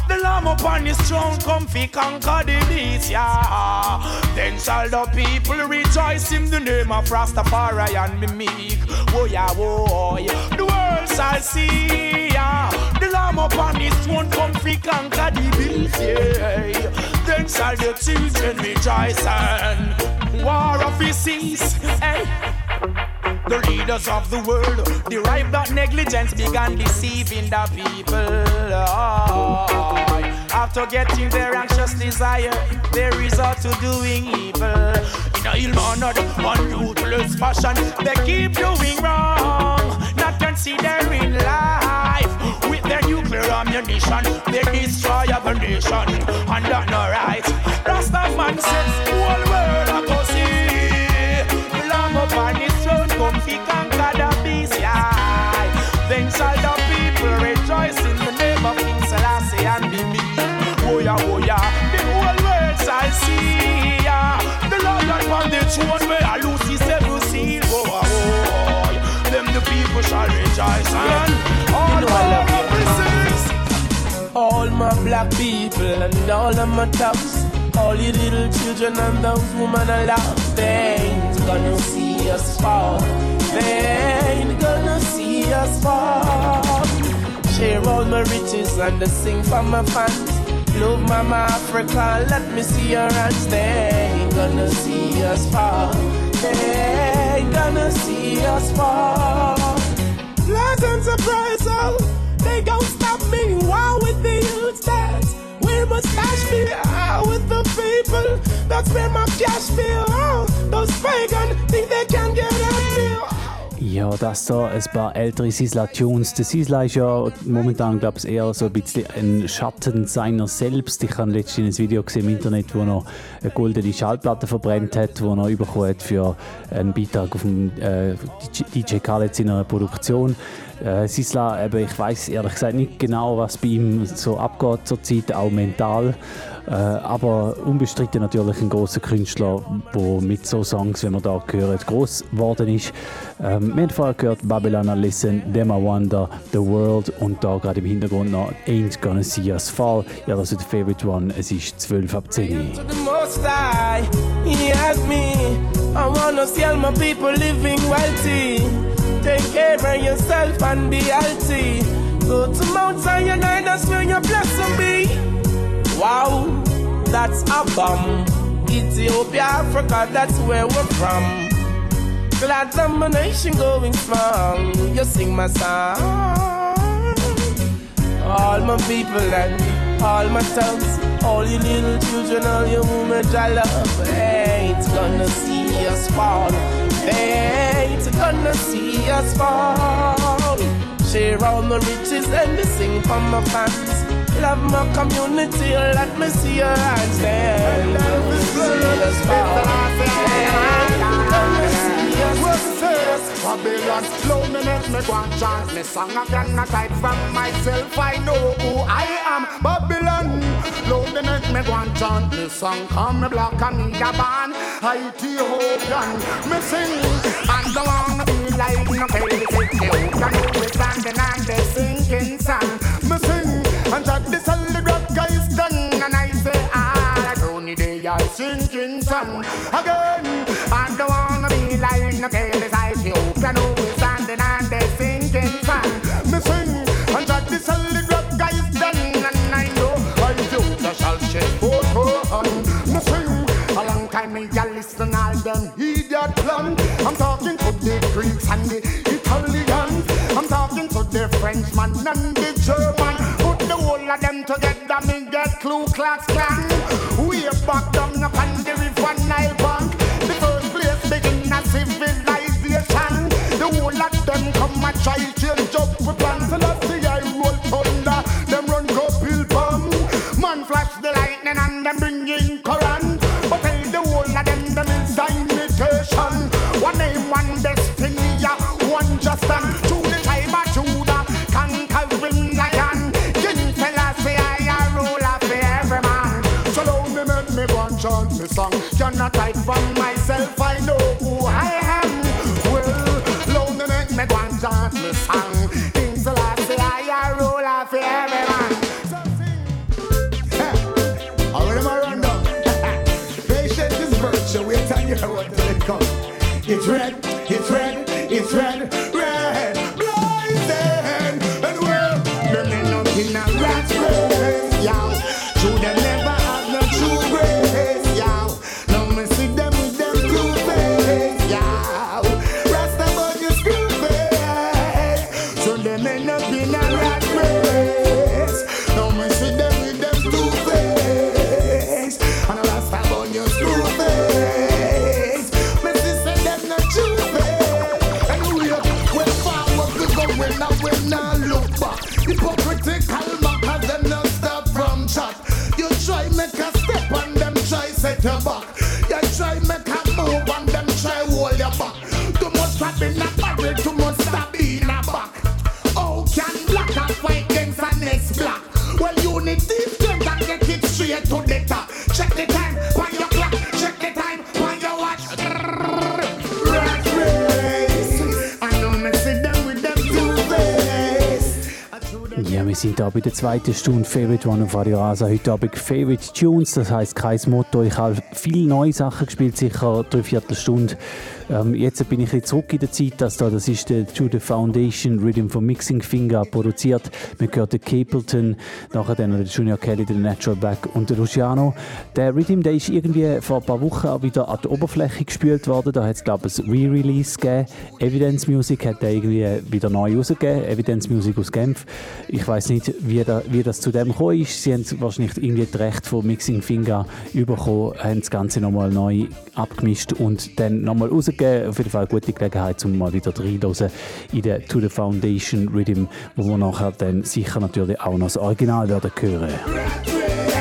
S10: The Lamb upon his throne, comfy conquer the beast, yeah. Then shall the people rejoice in the name of Rastafari and be meek. Oh yeah, oh yeah. The world shall see, yeah. The Lamb upon his throne, comfy conquer the beast, yeah. Then shall the children rejoice and war of hey. Eh? The leaders of the world derive that negligence began deceiving the people. Oh, after getting their anxious desire, they resort to doing evil. In a ill-mannered, unuseless fashion, they keep doing wrong, not considering life. With their nuclear ammunition, they destroy other nation, and that's not right. Rastaman says, throne where I lose his seal, oh, oh, oh. Them the people shall rejoice and all
S22: know I love
S10: my blessings.
S22: All my black people and all of my thugs, all you little children and those women I love, they ain't gonna see us fall. They ain't gonna see us fall. Share all my riches and I sing for my fans. Love Mama Africa, let me see your hands. They ain't gonna see us fall. They gonna see us fall. Pleasant surprise, oh, they gon' stop me. Wow, with the youth that we must cash me out with the people. That's where my cash feel. Oh, those pagan think they
S3: Ja, das da ein paar ältere Sisla-Tunes. Der Sisla ist ja momentan, glaube ich, eher so ein bisschen ein Schatten seiner selbst. Ich habe letztens ein Video gesehen im Internet, wo er eine goldene Schallplatte verbrennt hat, wo er bekommen hat für einen Beitrag auf dem äh, DJ Khaled in einer Produktion. Äh, Sisla, eben, ich weiß ehrlich gesagt nicht genau, was bei ihm so abgeht zurzeit, auch mental. Äh, aber unbestritten natürlich ein großer Künstler, der mit so Songs, wie wir da hören, groß geworden ist. Ähm, wir haben vorher gehört Babylon Listen, I Wonder, The World und da gerade im Hintergrund noch Ain't Gonna See Us Fall. Ja, das ist der Favorite One. Es ist 12 ab 10.
S22: To the most high, he has me. I wanna see all my people living wealthy. Take care of yourself and be healthy. Go to Mount Zion, and that's where your blessing be. Wow, that's a bomb. Ethiopia, Africa, that's where we're from. Glad I'm a nation going strong. You sing my song. All my people and all my thugs, all you little children, all your women I love, ain't gonna see us fall. They ain't gonna see us fall. Share all my riches and me sing for my fans. Love my community, let me see your hands. They ain't gonna see us
S2: Babylon, slow me make me go and chant Me song I cannot hide from myself I know who I am Babylon, slow me make me go and chant me song. Come me block and me a band. Ethiopian, me sing. And don't wanna be like no Kelly Ethiopian. We standing on the sinking sun. Me sing. And that the solid rock is done. And I say, ah, only they are sinking sun. Again, I don't wanna be like no Kelly Ethiopian. We standing on the sinking sun. Me sing. And that the solid rock is done. And I know I the shall forth her hand. Me sing. A long time me a listen all them idiot plan. I'm talking to the Greeks and the Italians. I'm talking to the Frenchman and the German. Whole of them together, me get Ku Klux Klan. Way back down upon the river Nile bank. The first place begin a civilization. The whole of them come and try change up with plans. I see I roll thunder. Them run go pill bomb. Man flash the lightning and them bring in Quran. But tell the whole of them them is imitation. One name, one destiny, yeah, one just and chant me song. Hide from myself, I know who I am. Well, long me go and chant me song. King Selassie, I a ruler for every man.
S1: How am I run down? Patience is virtue. Wait till you what it come. It's red, it's red, it's red, up in
S3: Sind da bei der zweiten Stunde Favorite One auf Radio Rasa. Heute Abend Favorite Tunes, das heisst kein Motto. Ich habe viele neue Sachen gespielt, sicher drei Viertelstunde. Ähm, jetzt bin ich bisschen zurück in der Zeit. Das, da, das ist der The Foundation Rhythm von Mixing Finger produziert. Wir hören den Capleton, nachher dann der Junior Kelly, der Natural Back und der Luciano. Der Rhythm, der ist irgendwie vor ein paar Wochen auch wieder an die Oberfläche gespült worden. Da hat es, glaube ich, ein Re-Release gegeben. Evidence Music hat der irgendwie wieder neu rausgegeben. Evidence Music aus Genf. Ich weiß nicht, wie, da, wie das zu dem gekommen ist. Sie haben wahrscheinlich irgendwie das Recht von Mixing Finger bekommen, haben das Ganze nochmal neu abgemischt und dann nochmal rausgegeben. Auf jeden Fall eine gute Gelegenheit, um mal wieder reinzuhören in den To The Foundation Rhythm, wo wir nachher dann sicher natürlich auch noch das Original werden hören.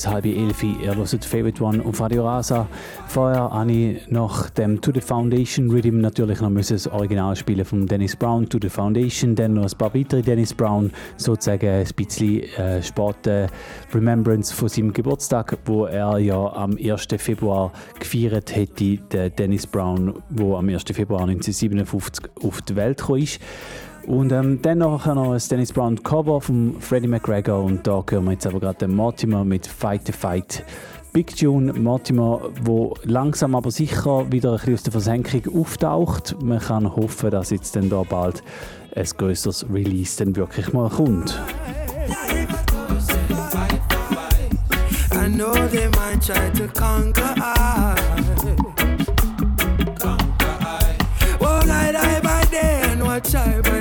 S3: Ist halb elf. Ihr hört Favorite One auf Radio Rasa. Vorher habe ich nach dem To The Foundation Rhythm natürlich noch das Original spielen von Dennis Brown, To The Foundation, dann noch ein paar weitere Dennis Brown, sozusagen ein bisschen äh, späte Remembrance von seinem Geburtstag, wo er ja am 1. Februar gefeiert hätte, der Dennis Brown, wo am 1. Februar 1957 auf die Welt gekommen ist. Und ähm, dann noch ein Dennis Brown Cover von Freddie McGregor und da hören wir jetzt aber gerade den Mortimer mit Fight the Fight. Big Tune Mortimer, wo langsam aber sicher wieder ein bisschen aus der Versenkung auftaucht. Man kann hoffen, dass jetzt dann da bald ein größeres Release dann wirklich mal kommt.
S21: I know they might try to conquer I. Well, I die by day and watch I by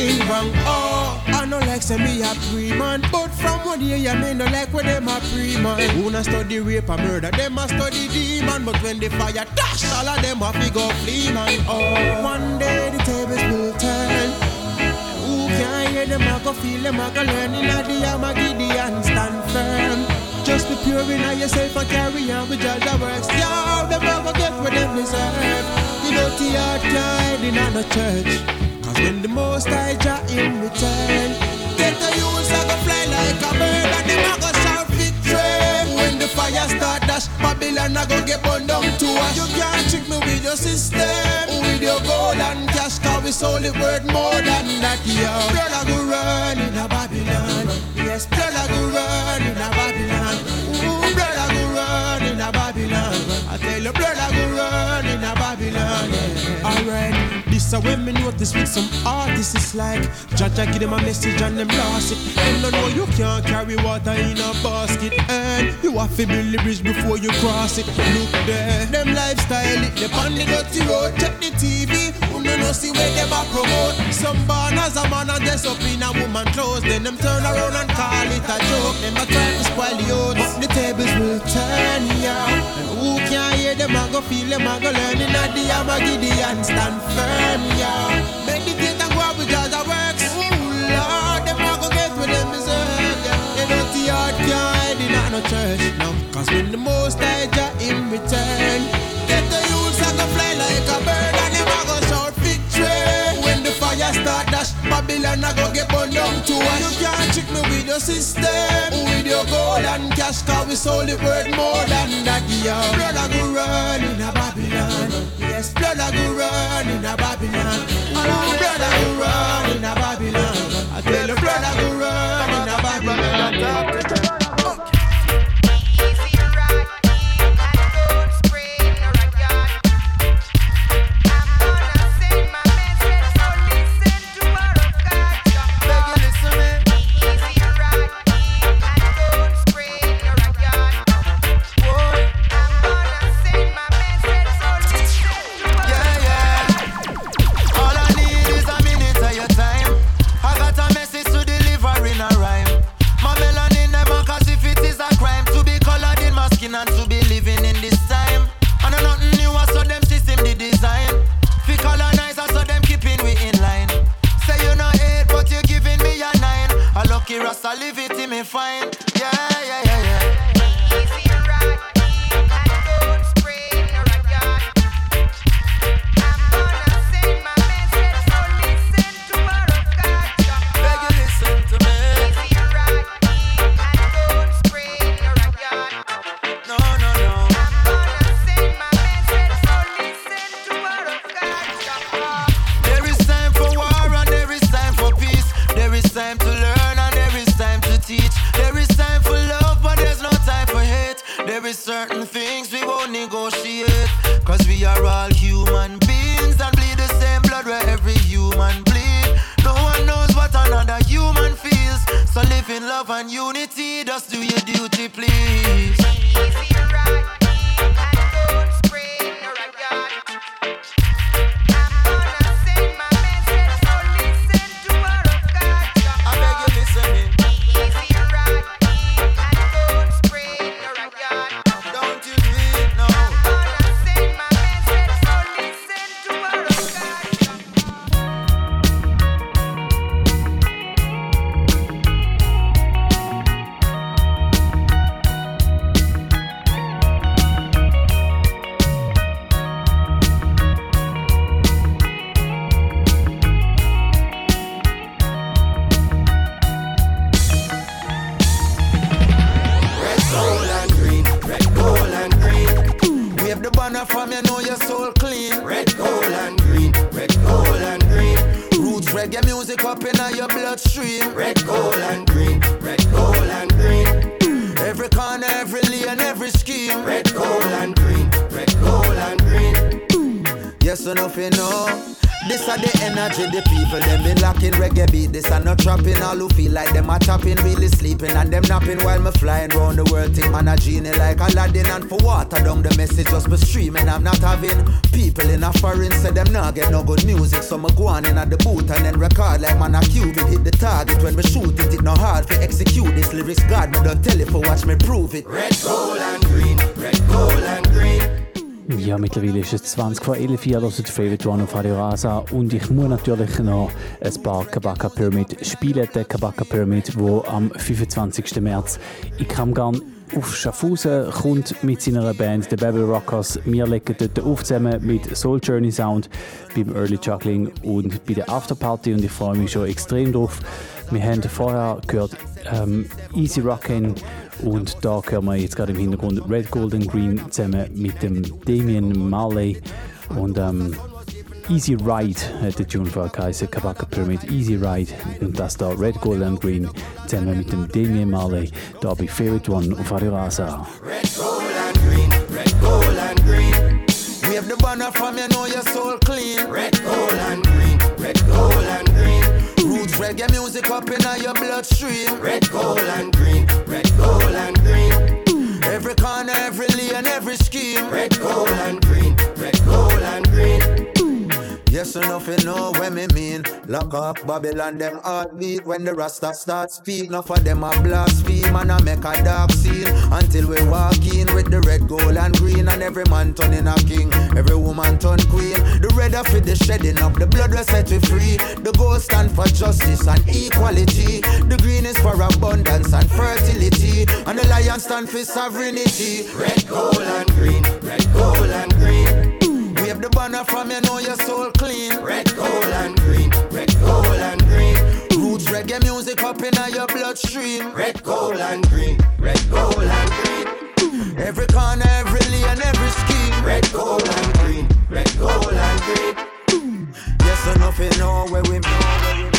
S5: everything wrong. Oh, I know like say me a pre man, but from one year you me no like when them a pre man. Who not study rape and murder, them a study demon. But when the fire dash, all of them a figure flee man. Oh, one day the tables will turn. Who can hear them a go feel them a go learn in a the Armageddon stand firm. Just be pure in yourself and carry on with judge that works. Yeah, them a go get what them deserve. You know the hard kind in a no church. When the most I Jah in return, get the youths a go fly like a bird and them a go shout victory. When the fire start dash, Babylon a go get burned down to ash. You can't trick me with your system, with your gold and cash. Cause we sold it worth more than that, yo. Blood a go run in a Babylon. Yes, blood a go run in a Babylon. Ooh, a go run in a Babylon. I tell you, a go run in a Babylon. Yeah. Alright, So when me notice with some artists, it's like Jaja give them a message and them lost it. Them don't know you can't carry water in a basket, and you have to build the bridge before you cross it. Look there, them lifestyle it, they on the dirty road. Check the TV, who don't know see where them a promote. Some as a man and dress up in a woman clothes, then them turn around and call it a joke. Them a try to spoil the the tables will turn, yeah. And who can hear them a go feel them a go learn in a the Gideon stand firm, yeah. Meditate and go out with Jaja works. Ooh, Lord, them a go get with them deserve, yeah. They dirty heart can't hide in no church, no. Cause when the most I in return, Babylon a go get burned down to ash. You can't trick me with your system, with your gold and cash, cause we sold it worth more than that, yeah. Brother go run in a Babylon. Yes, blood a go run in a Babylon. Blood a go run in a Babylon. I tell you, blood a go run in a Babylon.
S3: 20 vor 11 Uhr, die Favorite One auf Radio Rasa und ich muss natürlich noch ein paar Kabaka Pyramid spielen. Der Kabaka Pyramid, wo am 25. März in Kamgarn auf Schaffhausen kommt mit seiner Band The Babel Rockers. Wir legen dort auf zusammen mit Soul Journey Sound beim Early Juggling und bei der Afterparty und ich freue mich schon extrem drauf. Wir haben vorher gehört ähm, Easy Rockin' und da hören wir jetzt gerade im Hintergrund Red, Gold and Green zusammen mit dem Damien Marley und ähm, Easy Ride hat der Tune vorher geheißen, Kabaka Pyramid Easy Ride und das da Red, Gold and Green zusammen mit dem Damien Marley da bei Favorite One auf Radio.
S7: Red, gold, and green. Red, gold, and green. The banner from you, know your soul clean. Red, gold, and
S14: reggae music up in your bloodstream.
S23: Red, gold, and green. Red, gold, and green.
S14: Every corner, every lane, every scheme.
S23: Red, gold, and green. Red, gold, and green.
S14: Yes, enough you know what me mean. Lock up Babylon, them heartbeat when the Rasta start speak. Enough of them a blaspheme and I make a dark scene until we walk in with the red, gold, and green. And every man turning a king, every woman turn queen. The red are for the shedding up, the blood will set you free. The gold stand for justice and equality. The green is for abundance and fertility. And the lion stand for sovereignty.
S23: Red, gold, and green. Red, gold, and green.
S14: The banner from you know your soul clean.
S23: Red, gold, and green. Red, gold, and green.
S14: Roots reggae music up in your bloodstream.
S23: Red, gold, and green. Red, gold, and green.
S14: Every corner, every lane, every scheme.
S23: Red, gold, and green. Red, gold, and green.
S14: Yes, enough you know where we know.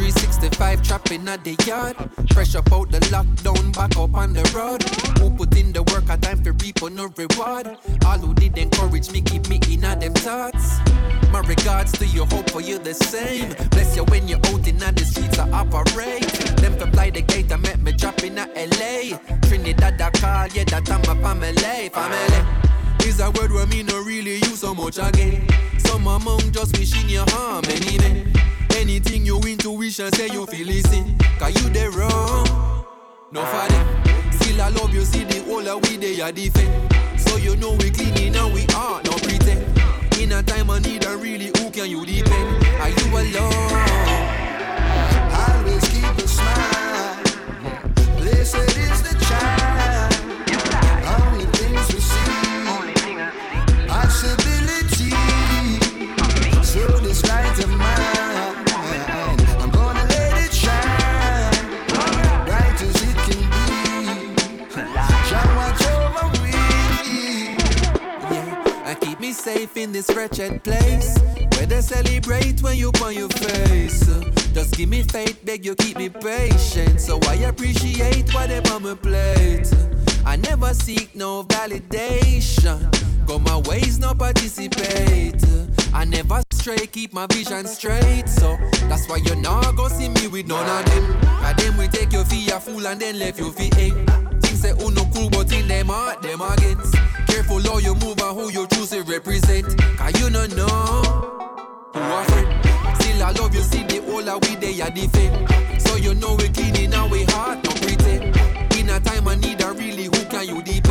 S11: Two, three, 65 trapping at the yard. Fresh up out the lockdown, back up on the road. Who put in the work, a time for reap no reward. All who did encourage me, keep me in them thoughts. My regards to you, hope for you the same. Bless you when you're out in the streets, I operate. Them to fly the gate, I met me drop in LA. Trinidad, I call, yeah, that I'm a family, family. Is a word where me no really use so much again. Some among just wishing you harm anyway. Anything you intuition say you feel listen. Cause you the wrong. No for them. Still I love you, see the whole of we they are defend. So you know we cleaning and we are no pretend. In a time of need, I really who can you depend? Are you alone?
S14: Always keep a smile. Blessed is the
S11: safe in this wretched place. Where they celebrate when you on your face. Just give me faith, beg you keep me patient. So I appreciate what they on my plate. I never seek no validation. Go my ways, no participate. I never stray, keep my vision straight. So that's why you not go see me with none of them. And them we take your fee a fool and then left you fee eh. Things say who no cool, but in them heart, them against. Careful how you move and who you choose to represent. Cause you no know who are friend. Still I love you, see the whole of we they are defend. So you know we clean in our heart, no pretend. In a time I need a really, who can you depend?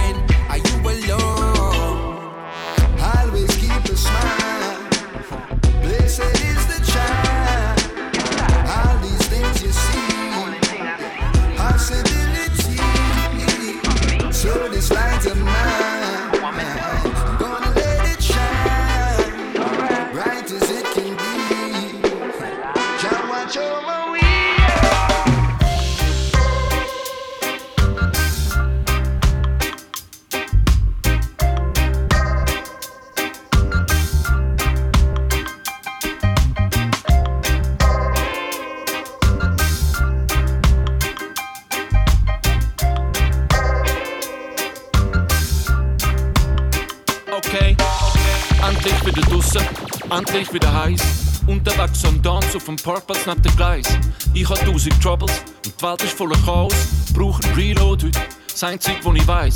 S24: Dem Parkplatz neben dem Gleis. Ich hab tausend Troubles und die Welt ist voller Chaos. Brauch ein Reload heute, das einzige, was ich weiss.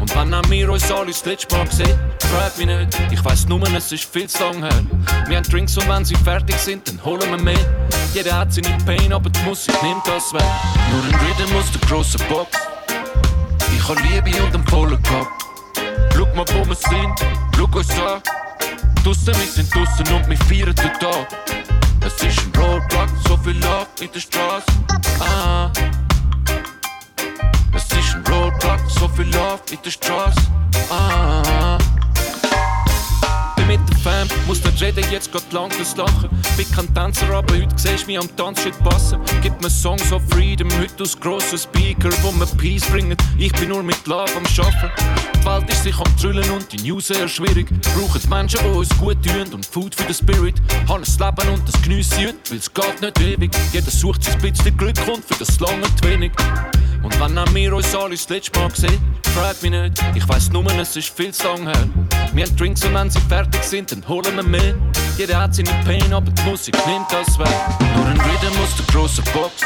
S24: Und wenn auch wir uns alle das letzte Mal gesehen, frag mich nicht. Ich weiss nur, es ist viel zu lang her. Wir haben Drinks und wenn sie fertig sind, dann holen wir mehr. Jeder hat seine Pain, aber die Musik nimmt das weg. Nur ein Rhythm aus der grossen Box. Ich hab Liebe und einen vollen Kopf. Schau mal, wo wir sind, schau uns an. Draussen, wir sind draussen und wir feiern den Tag. Es ist ein Roadblock, so viel Love in der Straße. Ah. Es ist ein Roadblock, so viel Love in der Straße. Ah. Mit der Fam, muss nicht reden, jetzt geht lang das Lachen. Bin kein Tänzer, aber heute siehst du mich am Tanzschritt passen. Gib mir Songs of Freedom, heute aus grossen Speaker, wo mir Peace bringen. Ich bin nur mit Love am Schaffen. Die Welt ist sich am Trüllen und die News sehr schwierig. Brauchen Menschen, die uns gut tun und Food für den Spirit. Haben ein Leben und das geniesse ich heute, weil es geht nicht ewig. Jeder sucht sein bisschen Glück und für das lange zu wenig. Und wenn wir uns alle das letzte Mal sehen, frag mich nicht, ich weiß nur, es ist viel zu lang her. Wir haben Drinks und wenn sie fertig sind, dann holen wir mehr. Jeder hat seine Pain, aber die Musik nimmt das weg. Nur ein Rhythm aus der grossen Box.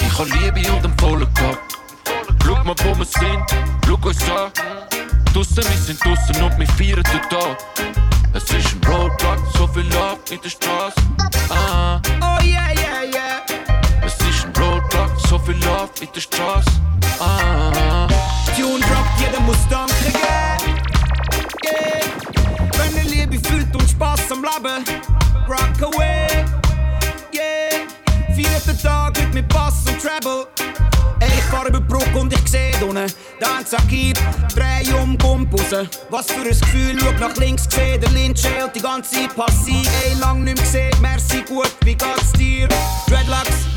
S24: Ich habe Liebe und einen vollen Kopf. Schau mal, wo wir sind, schau uns an. Draussen, wir sind draussen und wir feiern total. Es ist ein Roadblock, so viel Love in der Straße. Ah. Viel Love in der Straße. Ah.
S6: Tune droppt, jeder muss danken geben. Yeah. Wenn ihr Liebe fühlt und Spaß am Leben, rock away. Yeah. Vierter Tag heute mit Bass und Treble. Ey, ich fahr über Brücke und ich seh unten Dance Akib, dreh um, komm raus Was für ein Gefühl, schau nach links, seh der und die ganze Zeit passiv Ey, lang nicht mehr gesehen, merci gut, wie geht's dir? Dreadlocks,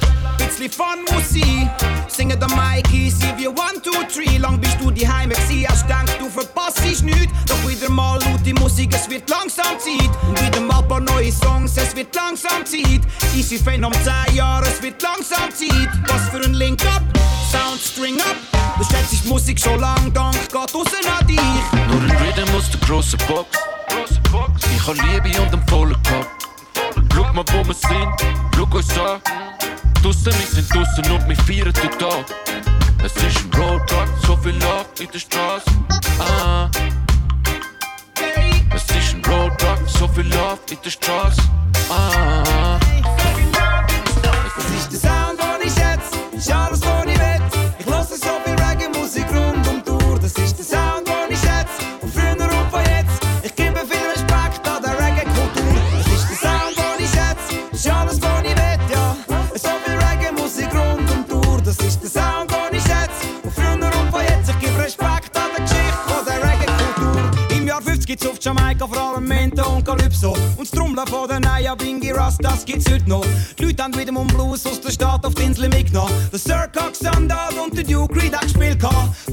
S6: Fun muss sein Singen der Mikey, sie wie one, two, three. Lang bist du die Heime gsi, hast gedacht, du verpasst nichts Doch wieder mal laute Musik, es wird langsam Zeit. Wieder mal paar neue Songs, es wird langsam Zeit. Easy Fan um 10 Jahre, es wird langsam Zeit. Was für ein Link-Up, Sound String Up. Du schätzt die Musik schon lang, dank geht raus an dich.
S24: Nur ein Rhythm aus der grossen Box. Ich habe Liebe und einen vollen Kopf. Schau mal, wo wir sind, schau uns an. Draussen, wir sind draussen und wir feiern total. Es ist ein Roadblock, so viel Love in der Straße. Ah. Es ist ein Roadblock, so viel Love in der Straße. Ah.
S6: Das ist der Sound, den ich schätze, alles, Ras, das gibt's heute noch. Die Leute haben wieder um Blues aus der Stadt auf die Insel mitgenommen. Der Sir Cox Sandal und der Duke Reed hat gespielt.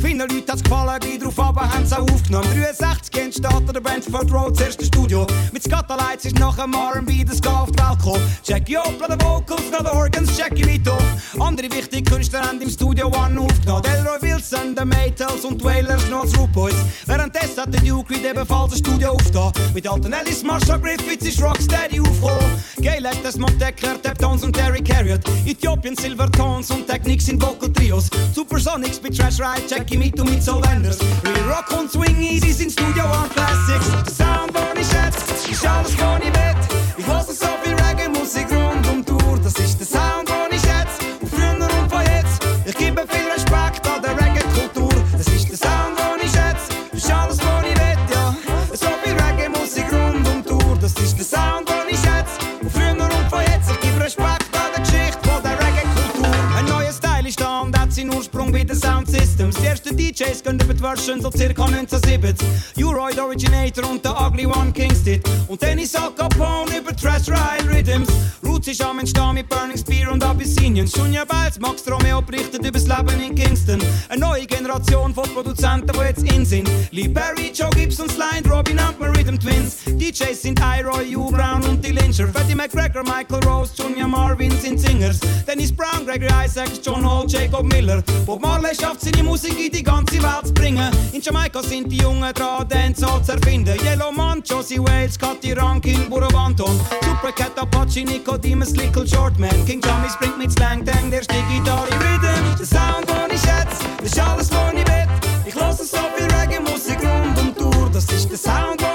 S6: Vielen Leuten hat's gefallen, wie drauf aber haben's auch aufgenommen. 63 entsteht der Brentford Road, das erste Studio. Mit Scatterlights ist nach dem R&B das Welt gekommen. Jackie Opla, der Vocals, noch der Organs, Jackie Vito. Andere wichtige Künstler haben im Studio One aufgenommen. Delroy Wilson, der Maytals und Wailers, noch Root Boys. Währenddessen hat der Duke Reed ebenfalls ein Studio aufgetan. Mit alten Ellis, Marshall Griffiths ist Rocksteady aufgekommen. Gail hat das Montecker, Taptones und Terry Carriot. Ethiopian Silvertones und Technics sind Vocal Trios. Supersonics mit Trash Ride, Jackie Mito mit Soul Wenders. Real Rock und Swing Easy sind Studio One Classics. Der Sound, den ich schätze, ist alles, was ich will. Ich höre so viel Sound Systems. Die ersten DJs gehen über die Version so circa 1970. U-Royd Originator und der Ugly One Kingston. Und Dennis Al Capone über Trash Ride Rhythms. Roots ist am Entstehen mit Burning Spear und Abyssinian. Junior Biles, Max Romeo berichtet über das Leben in Kingston. Eine neue Generation von Produzenten, die jetzt in sind. Lee Perry, Joe Gibson, Slide, Robin und Rhythm Twins. DJs sind Iroy, Hugh Brown und die Lyncher. Freddie McGregor, Michael Rose, Junior Marvin sind Singers. Dennis Brown, Gregory Isaacs, John Hall, Jacob Miller. Bob Marley schafft seine Musik in die ganze Welt zu bringen. In Jamaika sind die Jungen dran, Dancehall zu erfinden. Yellow Man, Josie Wales, Cathy Rankin, Burabanton. Supercat, Apache, Nicodemus, Little Shortman. King Jammy springt mit Slang Tang, der steht Gitarre Rhythm. Der Sound, den ich schätze, das ist alles, was ich will. Ich höre so viel Reggae-Musik rund um Uhr. Das ist der Sound,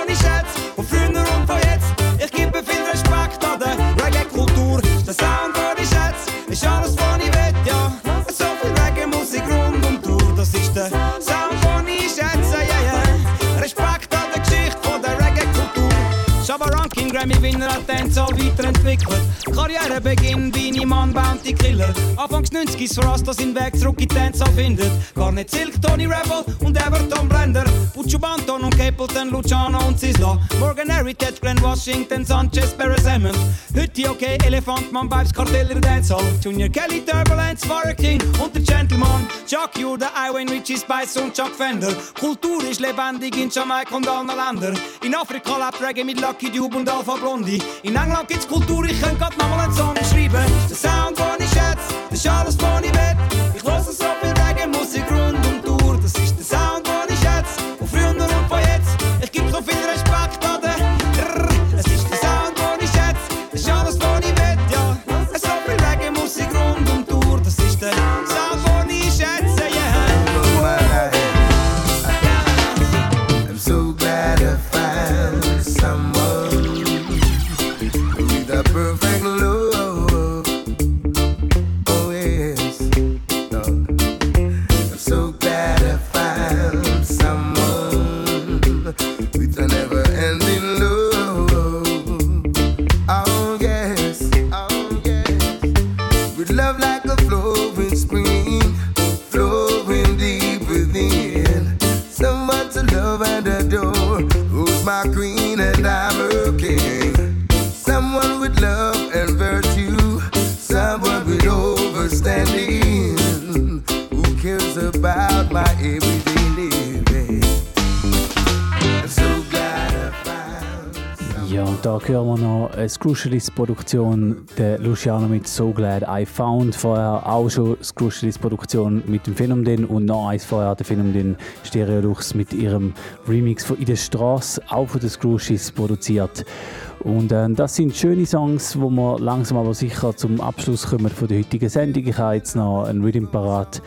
S6: Ranking, Grammy-Winner hat Dancehall weiterentwickelt. Karrierebeginn, Beanie Man, Bounty Killer. Anfangs 90s für Rasta seinen Weg zurück in Dancehall findet. Gar nicht Silk, Tony Rebel und Everton Blender. Puccio Banton und Capleton, Luciano und Sisla. Morgan Heritage, Glenn Washington, Sanchez, Barry Hammond. Heute okay, Elefantmann, Vibes, Kartell in der Dancehall. Junior Kelly, Turbulence, Fire King und der Gentleman. Chuck Ure, der Iwayne Richie Spice und Chuck Fender. Kultur ist lebendig in Jamaika und allen Ländern. In Afrika lebt Reggae mit Lucky Dube und Alpha Blondie. In England gibt's Kultur, ich könnte grad nochmal einen Song schreiben. Der Sound, den ich schätze, das ist alles, was ich will.
S3: Scrucialis-Produktion, der Luciano mit So Glad I Found. Vorher auch schon Scrucialis-Produktion mit dem Phänomen und noch eins vorher der Phänomen Stereolux mit ihrem Remix von In der Straße, auch von den Scrucialis produziert. Und äh, das sind schöne Songs, wo wir langsam aber sicher zum Abschluss kommen von der heutigen Sendung. Ich habe jetzt noch ein Rhythm parat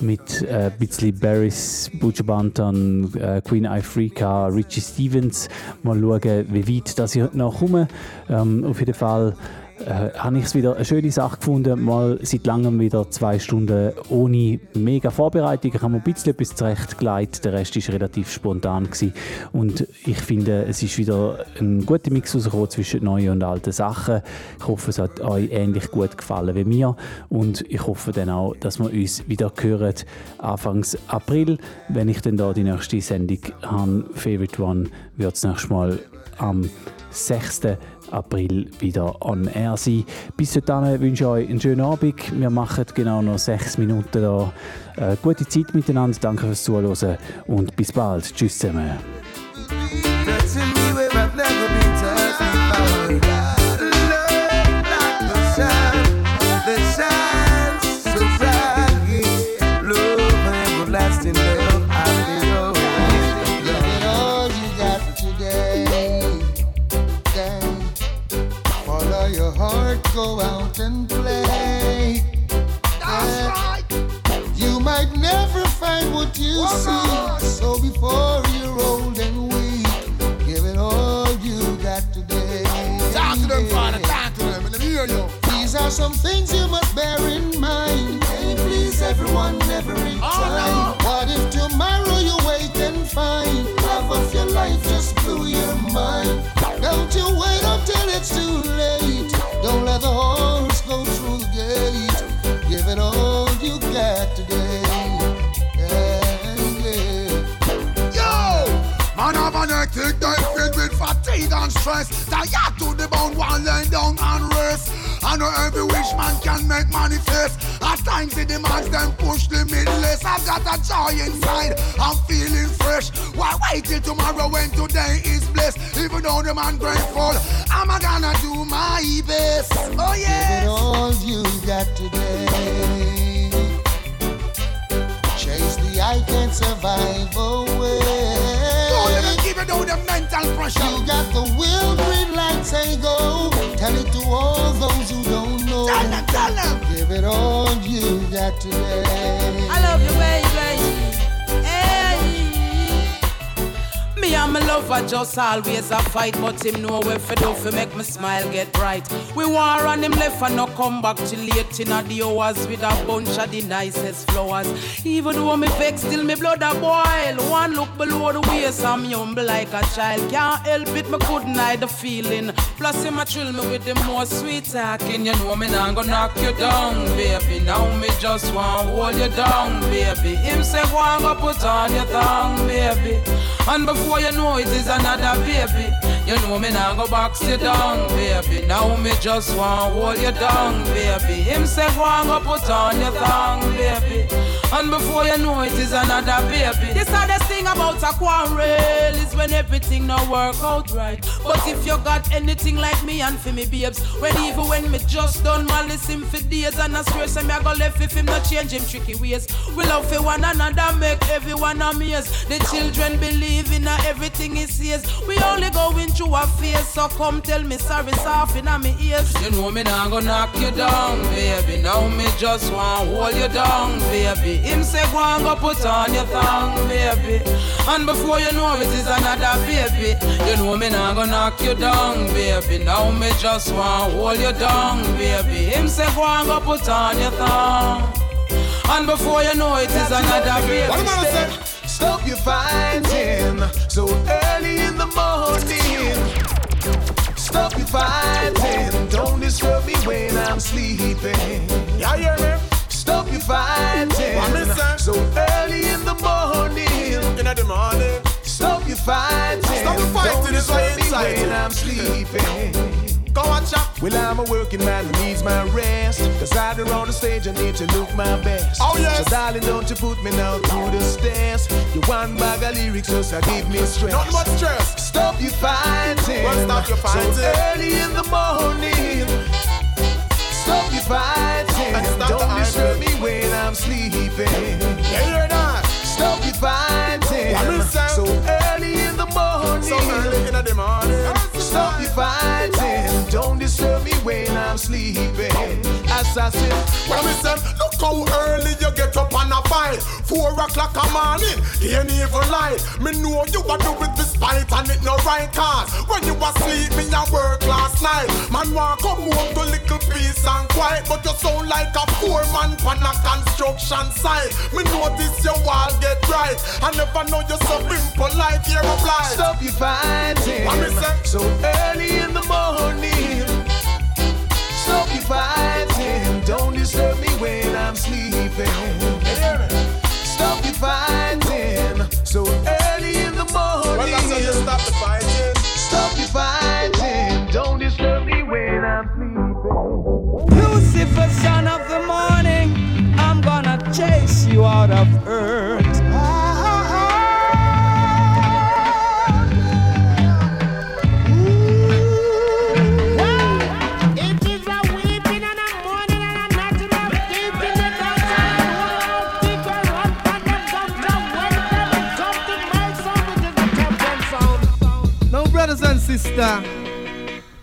S3: mit äh, ein bisschen Barrys, Butcher Banton, äh, Queen Ifrika, Richie Stevens. Mal schauen, wie weit das ich noch komme. Ähm, auf jeden Fall äh, habe ich es wieder eine schöne Sache gefunden. Mal seit langem wieder zwei Stunden ohne mega Vorbereitung. Ich habe mir ein bisschen etwas zurechtgelegt. Der Rest war relativ spontan. Gewesen. Und ich finde, es ist wieder ein guter Mix rausgekommen zwischen neuen und alten Sachen. Ich hoffe, es hat euch ähnlich gut gefallen wie mir. Und ich hoffe dann auch, dass wir uns wieder hören Anfangs April, wenn ich dann da die nächste Sendung habe. Favorite One wird es nächstes Mal am 6. April wieder on air sein. Bis dahin wünsche ich euch einen schönen Abend. Wir machen genau noch sechs Minuten da. Äh, gute Zeit miteinander. Danke fürs Zuhören und bis bald. Tschüss zusammen.
S1: Go out and play. That's eh, right. You might never find what you seek. So before you're old and weak, give it all you got today.
S25: Talk to them, Father. Talk to them. Let me hear you.
S1: These are some things you must bear in mind. Can't please everyone every time. Oh, what if tomorrow you wake and find love of your life just blew your mind? Don't you wait until the horse through the gate. Give it all you got today. Yeah.
S25: Yo! Man have hectic day filled with fatigue and stress. Tired to the bone, one laying down and rest. I know every wish man can make manifest. At times it demands them push limitless. I've got a joy inside, I'm feeling fresh. Why wait till tomorrow when today is blessed? Even though the man grateful, I'm gonna do my best. Oh
S1: Give it all you got today. Chase the I can't survive oh, away.
S25: Don't let them give it all the mental pressure.
S1: You got the will, green light, say go. Tell it to all those who don't know.
S25: Tell them, tell them.
S1: Give it all you got today.
S9: I love you, baby. Me and my lover just always a fight, but him know for do for make me smile get bright. We war on him left and no come back till late in the hours with a bunch of the nicest flowers. Even though me vex, still me blood a boil. One look below the waist, I'm humble like a child. Can't help it, me couldn't hide the feeling. Plus him a thrill me with the more sweet talking. You know me not gonna knock you down, baby. Now me just want hold you down, baby. Him say go and go put on your tongue, baby. And before you know it is another baby. You know me now go box you down, baby. Now me just want hold you down, baby. Him say go and go put on your tongue, baby. And before you know it is another baby. This hardest thing about a quarrel is when everything not work out right. But if you got anything like me and for me babes, when even when me just done malice him for days and I swear say me I go left if him not change him tricky ways. We love for one another, make everyone amazed. The children believe in a everything he says. We only going through a phase, so come tell me sorry, soft in my ears. You know me now gonna knock you down, baby. Now me just want hold you down, baby. Him say go and go put on your thong, baby. And before you know it is another baby. You know me now gonna knock you down, baby. Now me just want hold you down, baby. Him say go and go put on your thong. And before you know it is another baby.
S25: What am I say?
S5: Stop your fighting so early in the morning. Stop your fighting. Don't disturb me when I'm sleeping.
S25: Yeah, hear me?
S5: fighting. So early in the morning.
S26: In the morning.
S5: Stop your fighting.
S26: Stop your fighting,
S5: Don't disturb me when I'm sleeping.
S26: Watch out.
S5: Well, I'm a working man who needs my rest. Cause out there on the stage, I need to look my best.
S26: Oh, yes.
S5: So, darling, don't you put me now through the stairs. You one bag of lyrics, just to give me stress.
S26: Not much stress.
S5: Stop you fighting.
S26: Well, stop your fighting.
S5: So early in the morning. Stop you fighting.
S26: And stop
S5: Don't disturb me when I'm sleeping.
S26: Yeah, You hear that?
S5: Stop your fighting.
S26: What me say?
S5: So early in the morning.
S26: So early in the morning.
S5: Stop your fighting. Disturb me when I'm sleeping. Assassin.
S26: Say, look how early you get up and a fight. Four o'clock a morning, ain't even light. Me know you a do it despite and it no right cause. When you was sleep, me a work last night. Man want come home to little peace and quiet, but you sound like a four man on a construction site. Me notice your wall get right. I never know you so impolite, you're obliged.
S5: Stop your fighting.
S26: What me say?
S5: So early in the morning. Stop your fighting. Don't disturb me when I'm sleeping. Stop your fighting. So early in the morning.
S26: Well, that's how you stop the fighting.
S5: Stop your fighting. Don't disturb me when I'm sleeping.
S18: Lucifer, son of the morning, I'm gonna chase you out of earth.
S5: Sisters,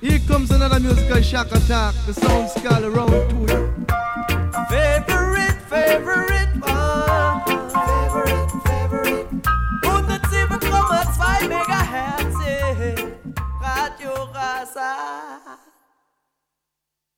S5: here comes another musical shock attack. The sound skull around to it.
S18: Favorite, favorite